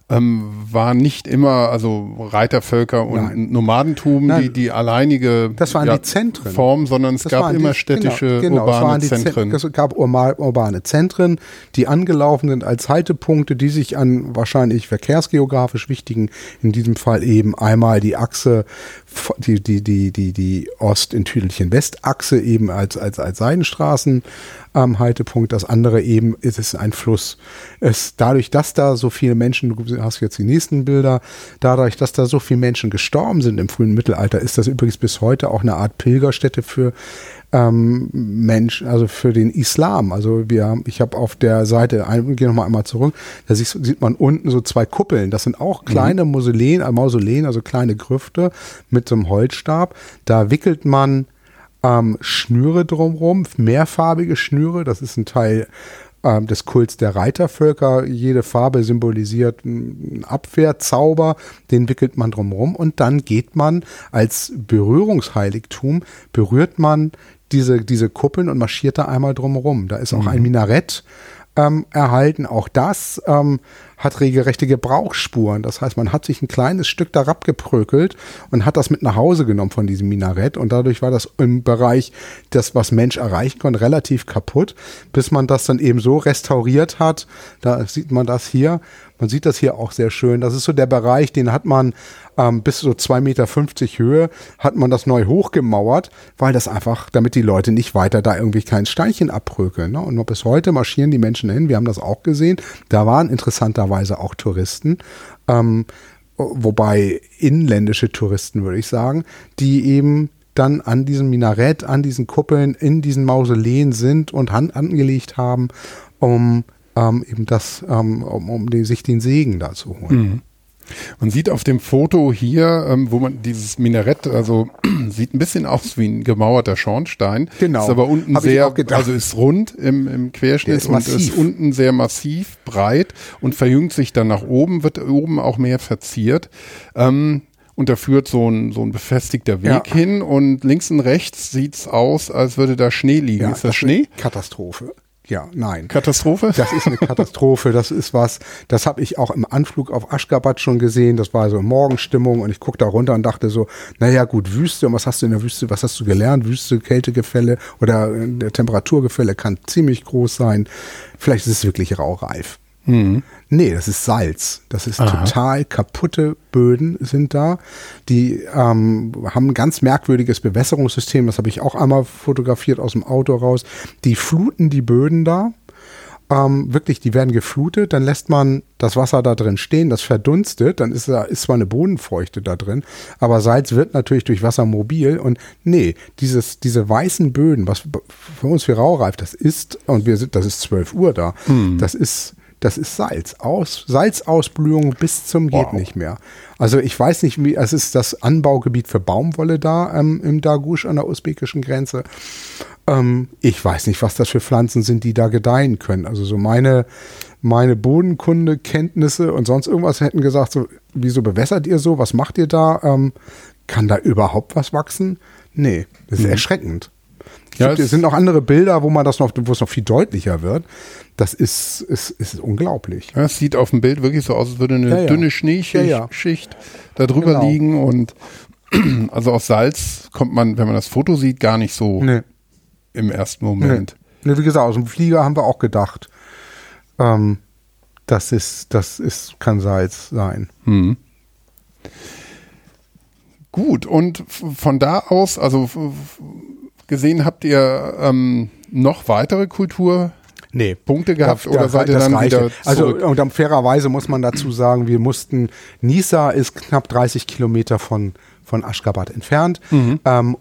ähm, war nicht immer, also Reitervölker und Nein. Nomadentum Nein. die, die alleinige Das waren die Zentren. Form, sondern es Das gab immer die- städtische, genau, genau, urbane Zen- Zentren. Es gab urbane Zentren, die angelaufen sind als Haltepunkte, die sich an wahrscheinlich verkehrsgeografisch wichtigen, in diesem Fall eben einmal die Achse, die, die, die, die, die Ost- in Tüdelchen Westachse eben als, als, als Seidenstraßen ähm, Haltepunkt. Das andere eben ist es ein Fluss. Es, dadurch, dass da so viele Menschen, du hast jetzt die nächsten Bilder, dadurch, dass da so viele Menschen gestorben sind im frühen Mittelalter, ist das übrigens bis heute auch eine Art Pilgerstätte für ähm, Menschen, also für den Islam. Also wir haben, ich habe auf der Seite, ein, gehe nochmal einmal zurück, da sieht, man unten so zwei Kuppeln. Das sind auch kleine Mausoleen, äh, Mausoleen, also kleine Grüfte mit so einem Holzstab. Da wickelt man ähm, Schnüre drumrum, mehrfarbige Schnüre. Das ist ein Teil ähm, des Kults der Reitervölker. Jede Farbe symbolisiert einen Abwehrzauber, den wickelt man drumrum und dann geht man als Berührungsheiligtum, berührt man diese, diese Kuppeln und marschiert da einmal drumherum. Da ist auch ein Minarett ähm, erhalten. Auch das ähm, hat regelrechte Gebrauchsspuren. Das heißt, man hat sich ein kleines Stück da abgeprökelt und hat das mit nach Hause genommen von diesem Minarett. Und dadurch war das im Bereich, das, was Mensch erreichen konnte, relativ kaputt, bis man das dann eben so restauriert hat. Da sieht man das hier. Man sieht das hier auch sehr schön. Das ist so der Bereich, den hat man ähm, bis so 2,50 Meter Höhe, hat man das neu hochgemauert, weil das einfach, damit die Leute nicht weiter da irgendwie kein Steinchen abprökeln. Ne? Und bis heute marschieren die Menschen hin. Wir haben das auch gesehen. Da waren interessanterweise auch Touristen. Ähm, wobei inländische Touristen, würde ich sagen, die eben dann an diesem Minarett, an diesen Kuppeln, in diesen Mausoleen sind und Hand angelegt haben, um ähm, eben das, ähm, um, um sich den Segen da zu holen. Mhm. Man sieht auf dem Foto hier, ähm, wo man dieses Minarett, also sieht ein bisschen aus wie ein gemauerter Schornstein. Genau. Ist aber unten Hab sehr, also ist rund im, im Querschnitt ist und massiv. ist unten sehr massiv, breit und verjüngt sich dann nach oben, wird oben auch mehr verziert. Ähm, und da führt so ein, so ein befestigter Weg Ja. hin und links und rechts sieht's aus, als würde da Schnee liegen. ist das, Schnee? Eine Katastrophe. Ja, nein. Katastrophe? Das ist eine Katastrophe. Das ist was, das habe ich auch im Anflug auf Aschgabat schon gesehen. Das war so Morgenstimmung und ich guckte da runter und dachte so, naja gut, Wüste. Und was hast du in der Wüste, was hast du gelernt? Wüste, Kältegefälle oder äh, der Temperaturgefälle kann ziemlich groß sein. Vielleicht ist es wirklich raureif. Nee, das ist Salz. Das ist Aha. total kaputte Böden sind da. Die ähm, haben ein ganz merkwürdiges Bewässerungssystem. Das habe ich auch einmal fotografiert aus dem Auto raus. Die fluten die Böden da. Ähm, wirklich, die werden geflutet, dann lässt man das Wasser da drin stehen, das verdunstet, dann ist da ist zwar eine Bodenfeuchte da drin, aber Salz wird natürlich durch Wasser mobil und nee, dieses, diese weißen Böden, was für uns wie raureif das ist, und wir sind, das ist 12 Uhr da, das ist das ist Salz. Aus, Salzausblühung bis zum geht Wow. nicht mehr. Also ich weiß nicht, wie, es ist das Anbaugebiet für Baumwolle da ähm, im Dagusch an der usbekischen Grenze. Ähm, ich weiß nicht, was das für Pflanzen sind, die da gedeihen können. Also so meine, meine Bodenkunde, Kenntnisse und sonst irgendwas hätten gesagt, so, wieso bewässert ihr so? Was macht ihr da? Ähm, kann da überhaupt was wachsen? Nee, das ist erschreckend. Es Ja, es sind noch andere Bilder, wo man das noch, wo es noch viel deutlicher wird. Das ist, ist, ist unglaublich. Ja, es sieht auf dem Bild wirklich so aus, als würde eine Ja, ja. dünne Schneeschicht da drüber Genau. liegen und also aus Salz kommt man, wenn man das Foto sieht, gar nicht so Nee. im ersten Nee. Moment. Nee, wie gesagt, aus dem Flieger haben wir auch gedacht, ähm, das ist, das ist, kann Salz sein. Hm. Gut, und von da aus, also gesehen habt ihr ähm, noch weitere Kulturpunkte Nee. gehabt Da- oder da- seid ihr das dann reichte. wieder Also zurück? und dann fairerweise muss man dazu sagen, wir mussten, Nisa ist knapp 30 Kilometer von, von Aschgabat entfernt. Mhm. Ähm,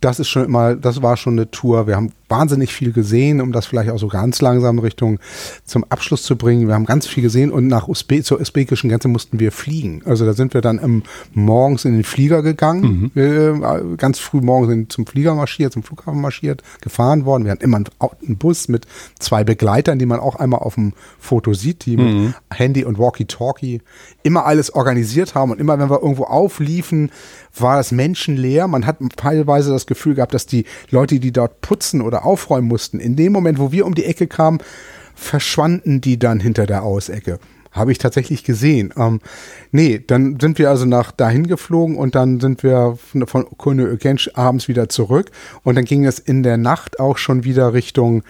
das ist schon immer, das war schon eine Tour. Wir haben wahnsinnig viel gesehen, um das vielleicht auch so ganz langsam Richtung zum Abschluss zu bringen. Wir haben ganz viel gesehen und nach Usbe zur usbekischen Grenze mussten wir fliegen. Also da sind wir dann im, morgens in den Flieger gegangen, mhm. äh, ganz früh morgens zum Flieger marschiert, zum Flughafen marschiert, gefahren worden. Wir hatten immer einen, einen Bus mit zwei Begleitern, die man auch einmal auf dem Foto sieht, die mhm. mit Handy und Walkie-Talkie immer alles organisiert haben und immer, wenn wir irgendwo aufliefen, war das menschenleer. Man hat teilweise das Gefühl gehabt, dass die Leute, die dort putzen oder aufräumen mussten, in dem Moment, wo wir um die Ecke kamen, verschwanden die dann hinter der Ausecke. Habe ich tatsächlich gesehen. Ähm, nee, dann sind wir also nach dahin geflogen und dann sind wir von, von Köln-Ökensch abends wieder zurück und dann ging es in der Nacht auch schon wieder Richtung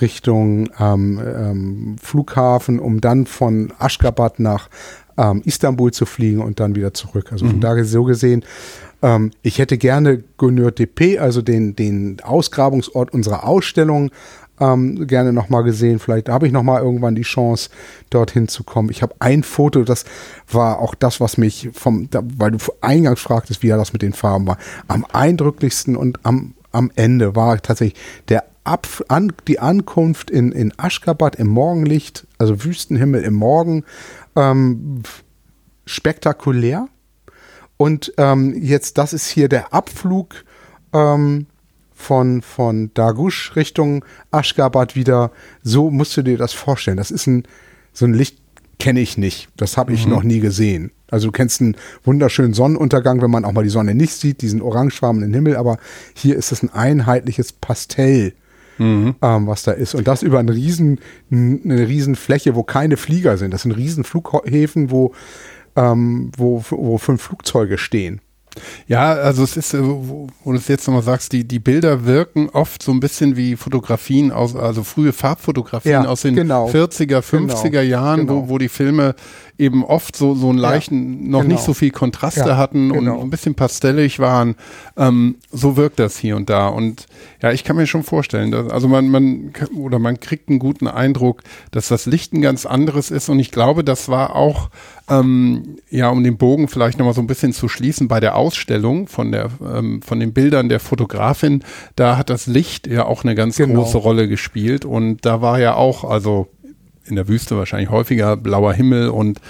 Richtung ähm, ähm, Flughafen, um dann von Aschgabat nach ähm, Istanbul zu fliegen und dann wieder zurück. Also von mhm. daher so gesehen, ähm, ich hätte gerne Gönür DP, also den, den Ausgrabungsort unserer Ausstellung, ähm, gerne nochmal gesehen. Vielleicht habe ich nochmal irgendwann die Chance, dorthin zu kommen. Ich habe ein Foto, das war auch das, was mich vom, da, weil du eingangs fragtest, wie ja das mit den Farben war, am eindrücklichsten und am, am Ende war tatsächlich der Ab, an, die Ankunft in, in Aschgabat im Morgenlicht, also Wüstenhimmel im Morgen, ähm, spektakulär. Und ähm, jetzt, das ist hier der Abflug ähm, von, von Dagusch Richtung Aschgabat wieder. So musst du dir das vorstellen. Das ist ein, so ein Licht kenne ich nicht. Das habe ich mhm. noch nie gesehen. Also du kennst einen wunderschönen Sonnenuntergang, wenn man auch mal die Sonne nicht sieht, diesen orangefarbenen Himmel, aber hier ist es ein einheitliches Pastell mhm. ähm, was da ist. Und das über eine riesen, eine riesen Fläche, wo keine Flieger sind. Das sind riesen Flughäfen, wo, ähm, wo, wo fünf Flugzeuge stehen. Ja, also es ist, äh, wo du es jetzt nochmal sagst, die, die Bilder wirken oft so ein bisschen wie Fotografien aus, also frühe Farbfotografien ja, aus den genau. 40er, 50er genau, Jahren, genau. Wo, wo die Filme eben oft so, so einen leichten, ja, noch genau. nicht so viel Kontraste ja, hatten und genau. ein bisschen pastellig waren. Ähm, so wirkt das hier und da. Und ja, ich kann mir schon vorstellen, dass, also man, man, oder man kriegt einen guten Eindruck, dass das Licht ein ganz anderes ist. Und ich glaube, das war auch, ähm, ja, um den Bogen vielleicht nochmal so ein bisschen zu schließen, bei der Ausstellung von der, ähm, von den Bildern der Fotografin, da hat das Licht ja auch eine ganz genau. große Rolle gespielt. Und da war ja auch, also in der Wüste wahrscheinlich häufiger blauer Himmel und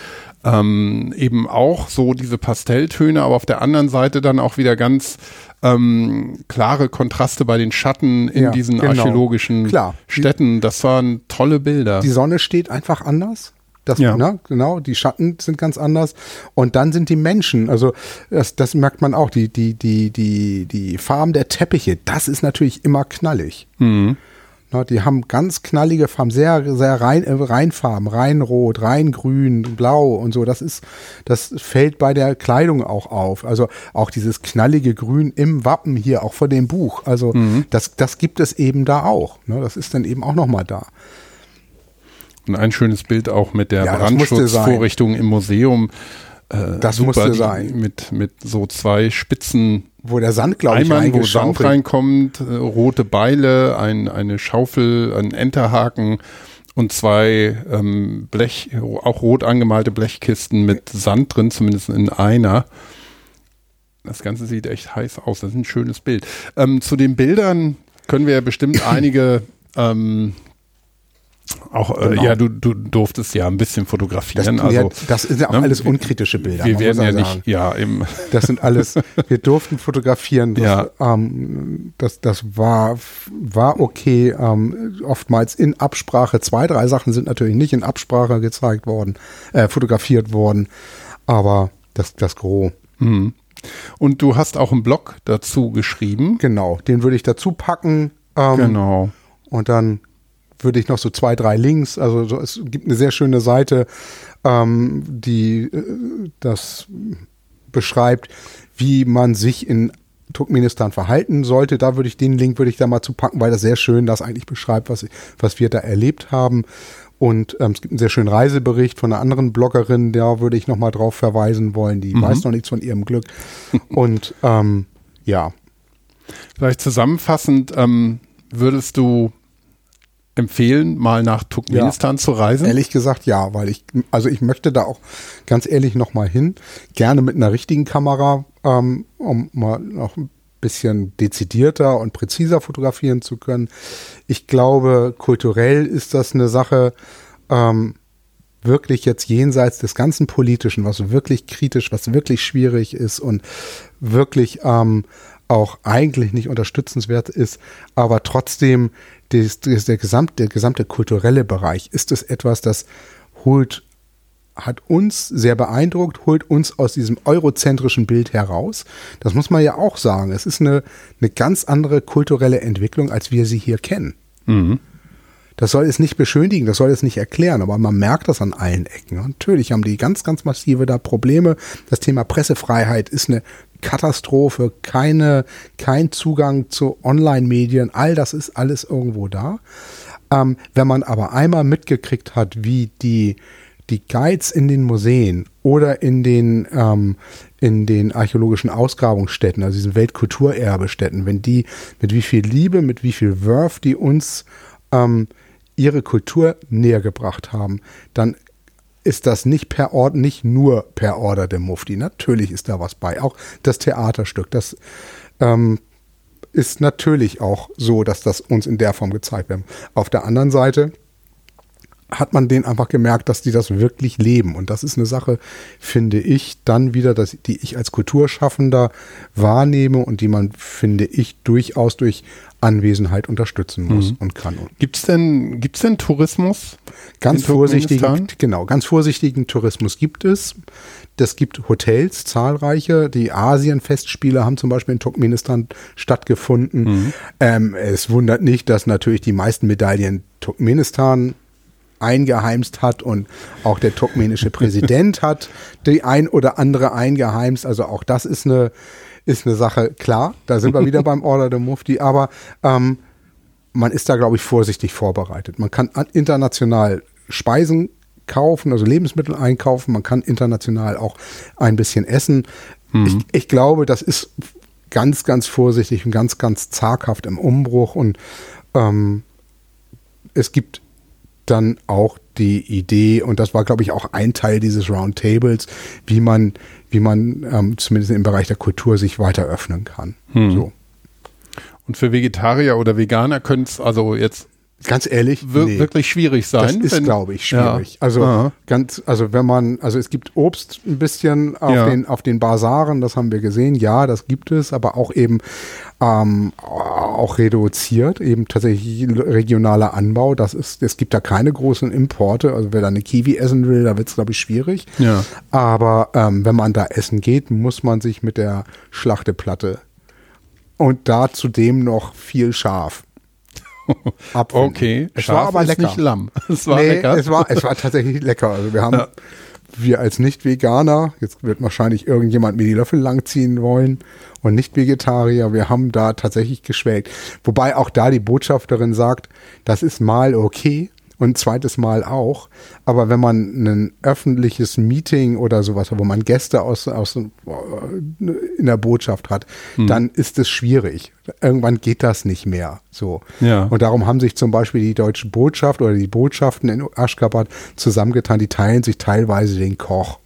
ähm, eben auch so diese Pastelltöne, aber auf der anderen Seite dann auch wieder ganz ähm, klare Kontraste bei den Schatten in ja, diesen genau. archäologischen Klar. Städten. Das waren tolle Bilder. Die Sonne steht einfach anders. Das, ja. ne, genau, die Schatten sind ganz anders. Und dann sind die Menschen, also das, das merkt man auch, die, die, die, die, die Farben der Teppiche, das ist natürlich immer knallig. Mhm. Ne, die haben ganz knallige Farben, sehr, sehr rein, äh, Reinfarben, reinrot, reingrün, blau und so. Das ist, das fällt bei der Kleidung auch auf. Also auch dieses knallige Grün im Wappen hier, auch vor dem Buch. Also mhm. das, das gibt es eben da auch. Ne, das ist dann eben auch nochmal da. Und ein schönes Bild auch mit der ja, Brandschutzvorrichtung im Museum. Äh, das musste sein. Mit, mit so zwei spitzen wo der Sand, glaube ich, Eimern, wo Sand reinkommt, äh, rote Beile, ein, eine Schaufel, ein Enterhaken und zwei ähm, Blech, auch rot angemalte Blechkisten mit Sand drin, zumindest in einer. Das Ganze sieht echt heiß aus. Das ist ein schönes Bild. Ähm, zu den Bildern können wir ja bestimmt einige ähm, auch, äh, genau. ja, du, du durftest ja ein bisschen fotografieren. Das, also, das sind ja auch ne, alles unkritische Bilder. Wir werden ja nicht, ja, im Das sind alles, wir durften fotografieren. Das, ja. Ähm, das, das war, war okay. Ähm, oftmals in Absprache. Zwei, drei Sachen sind natürlich nicht in Absprache gezeigt worden, äh, fotografiert worden. Aber das, das Gros. Mhm. Und du hast auch einen Blog dazu geschrieben. Genau, den würde ich dazu packen. Ähm, genau. Und dann würde ich noch so zwei, drei Links, also so, es gibt eine sehr schöne Seite, ähm, die äh, das beschreibt, wie man sich in Turkmenistan verhalten sollte. Da würde ich den Link würde ich da mal zu packen, weil das sehr schön das eigentlich beschreibt, was, was wir da erlebt haben. Und ähm, es gibt einen sehr schönen Reisebericht von einer anderen Bloggerin, da würde ich nochmal drauf verweisen wollen. Die mhm. weiß noch nichts von ihrem Glück. Und ähm, ja. Vielleicht zusammenfassend, ähm, würdest du empfehlen, mal nach Turkmenistan ja, zu reisen? Ehrlich gesagt ja, weil ich, also ich möchte da auch ganz ehrlich nochmal hin, gerne mit einer richtigen Kamera, ähm, um mal noch bisschen dezidierter und präziser fotografieren zu können. Ich glaube, kulturell ist das eine Sache, ähm, wirklich jetzt jenseits des ganzen Politischen, was wirklich kritisch, was wirklich schwierig ist und wirklich ähm, auch eigentlich nicht unterstützenswert ist, aber trotzdem des, des, der, gesamte, der gesamte kulturelle Bereich ist es etwas, das holt hat uns sehr beeindruckt, holt uns aus diesem eurozentrischen Bild heraus. Das muss man ja auch sagen. Es ist eine, eine ganz andere kulturelle Entwicklung, als wir sie hier kennen. Mhm. Das soll es nicht beschönigen, das soll es nicht erklären, aber man merkt das an allen Ecken. Natürlich haben die ganz, ganz massive da Probleme. Das Thema Pressefreiheit ist eine Katastrophe, keine, kein Zugang zu Online-Medien, all das ist alles irgendwo da. Ähm, wenn man aber einmal mitgekriegt hat, wie die, die Guides in den Museen oder in den, ähm, in den archäologischen Ausgrabungsstätten, also diesen Weltkulturerbestätten, wenn die mit wie viel Liebe, mit wie viel Wurf die uns ähm, ihre Kultur näher gebracht haben, dann ist das nicht per Ort, nicht nur per Order der Mufti. Natürlich ist da was bei. Auch das Theaterstück, das ähm, ist natürlich auch so, dass das uns in der Form gezeigt wird. Auf der anderen Seite hat man denen einfach gemerkt, dass die das wirklich leben. Und das ist eine Sache, finde ich, dann wieder, dass, die ich als Kulturschaffender wahrnehme und die man, finde ich, durchaus durch Anwesenheit unterstützen muss mhm. und kann. Gibt es denn, gibt's denn Tourismus? Ganz vorsichtigen, genau, ganz vorsichtigen Tourismus gibt es. Das gibt Hotels, zahlreiche. Die Asien-Festspiele haben zum Beispiel in Turkmenistan stattgefunden. Mhm. Ähm, es wundert nicht, dass natürlich die meisten Medaillen Turkmenistan eingeheimst hat und auch der turkmenische Präsident hat die ein oder andere eingeheimst. Also auch das ist eine, ist eine Sache, klar, da sind wir wieder beim Order der Mufti, aber ähm, man ist da, glaube ich, vorsichtig vorbereitet. Man kann international Speisen kaufen, also Lebensmittel einkaufen, man kann international auch ein bisschen essen. Mhm. Ich, ich glaube, das ist ganz, ganz vorsichtig und ganz, ganz zaghaft im Umbruch und ähm, es gibt dann auch die Idee, und das war, glaube ich, auch ein Teil dieses Roundtables, wie man, wie man ähm, zumindest im Bereich der Kultur sich weiter öffnen kann. Hm. So. Und für Vegetarier oder Veganer könnte es also jetzt Ganz ehrlich, wir nee. wirklich schwierig sein. Das ist, glaube ich, schwierig. Ja. Also Aha. ganz, also wenn man, also es gibt Obst ein bisschen auf ja. den auf den Basaren, das haben wir gesehen. Ja, das gibt es, aber auch eben ähm, auch reduziert, eben tatsächlich regionaler Anbau. Das ist, es gibt da keine großen Importe. Also wer da eine Kiwi essen will, da wird es glaube ich schwierig. Ja. Aber ähm, wenn man da essen geht, muss man sich mit der Schlachteplatte und da zudem noch viel Schaf abfinden. Okay, es Schaf war aber lecker. nicht Lamm. Es war nee, lecker. Es war, es war tatsächlich lecker. Also wir haben, ja. wir als Nicht-Veganer, jetzt wird wahrscheinlich irgendjemand mir die Löffel langziehen wollen und Nicht-Vegetarier, wir haben da tatsächlich geschwelgt. Wobei auch da die Botschafterin sagt, das ist mal okay, und zweites Mal auch. Aber wenn man ein öffentliches Meeting oder sowas, wo man Gäste aus, aus in der Botschaft hat, hm. dann ist es schwierig. Irgendwann geht das nicht mehr. So. Ja. Und darum haben sich zum Beispiel die deutsche Botschaft oder die Botschaften in Aschgabat zusammengetan, die teilen sich teilweise den Koch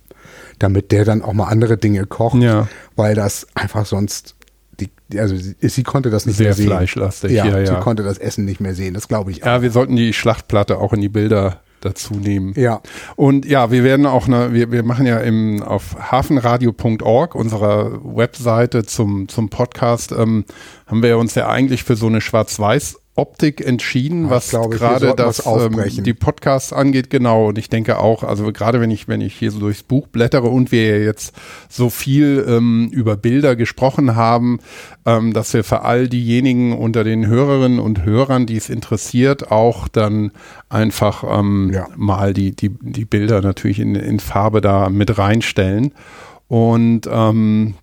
damit der dann auch mal andere Dinge kocht, ja. weil das einfach sonst die, also sie, sie, konnte das nicht Sehr mehr sehen. Sehr fleischlastig, ja, ja, Sie konnte das Essen nicht mehr sehen, das glaube ich auch. Ja, wir sollten die Schlachtplatte auch in die Bilder dazu nehmen. Ja. Und ja, wir werden auch eine, wir, wir machen ja im, auf hafenradio.org, unserer Webseite zum, zum Podcast, ähm, haben wir uns ja eigentlich für so eine Schwarz-Weiß Optik entschieden, was gerade das ähm, die Podcasts angeht, genau. Und ich denke auch, also gerade wenn ich wenn ich hier so durchs Buch blättere und wir jetzt so viel ähm, über Bilder gesprochen haben, ähm, dass wir für all diejenigen unter den Hörerinnen und Hörern, die es interessiert, auch dann einfach ähm, ja. mal die die die Bilder natürlich in, in Farbe da mit reinstellen. Und ähm,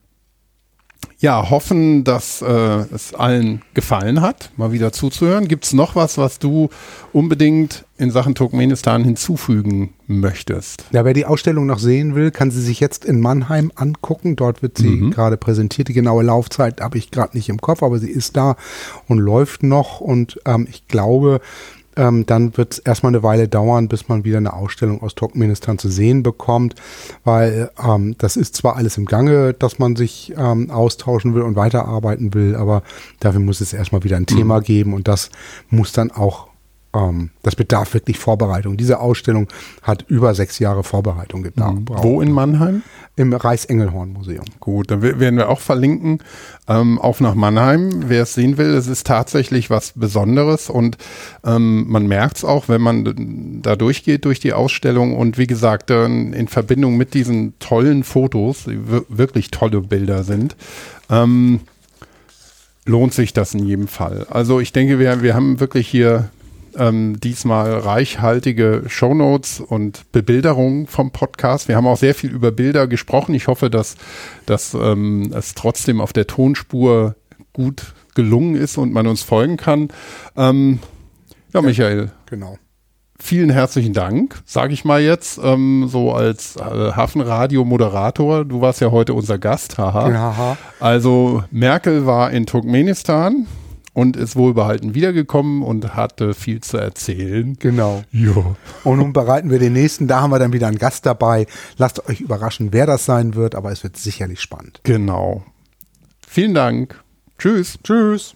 ja, hoffen, dass äh, es allen gefallen hat, mal wieder zuzuhören. Gibt es noch was, was du unbedingt in Sachen Turkmenistan hinzufügen möchtest? Ja, wer die Ausstellung noch sehen will, kann sie sich jetzt in Mannheim angucken. Dort wird sie mhm. gerade präsentiert. Die genaue Laufzeit habe ich gerade nicht im Kopf, aber sie ist da und läuft noch. Und ähm, ich glaube, ähm, dann wird es erstmal eine Weile dauern, bis man wieder eine Ausstellung aus Turkmenistan zu sehen bekommt, weil ähm, das ist zwar alles im Gange, dass man sich ähm, austauschen will und weiterarbeiten will, aber dafür muss es erstmal wieder ein Thema mhm. geben und das muss dann auch ähm, das bedarf wirklich Vorbereitung. Diese Ausstellung hat über sechs Jahre Vorbereitung gebraucht. Mhm. Wo in Mannheim? Im Reichsengelhorn-Museum. Gut, dann werden wir auch verlinken ähm, auf nach Mannheim. Wer es sehen will, es ist tatsächlich was Besonderes und ähm, man merkt es auch, wenn man da durchgeht durch die Ausstellung und wie gesagt, dann in Verbindung mit diesen tollen Fotos, die wirklich tolle Bilder sind, ähm, lohnt sich das in jedem Fall. Also ich denke, wir, wir haben wirklich hier ähm, diesmal reichhaltige Shownotes und Bebilderungen vom Podcast. Wir haben auch sehr viel über Bilder gesprochen. Ich hoffe, dass, dass ähm, es trotzdem auf der Tonspur gut gelungen ist und man uns folgen kann. Ähm, ja, Michael. Genau. Vielen herzlichen Dank, sage ich mal jetzt, ähm, so als äh, Hafenradio-Moderator. Du warst ja heute unser Gast, haha. Ja. Also Merkel war in Turkmenistan und ist wohlbehalten wiedergekommen und hatte viel zu erzählen. Genau. Jo. Und nun bereiten wir den nächsten, da haben wir dann wieder einen Gast dabei. Lasst euch überraschen, wer das sein wird, aber es wird sicherlich spannend. Genau. Vielen Dank. Tschüss. Tschüss.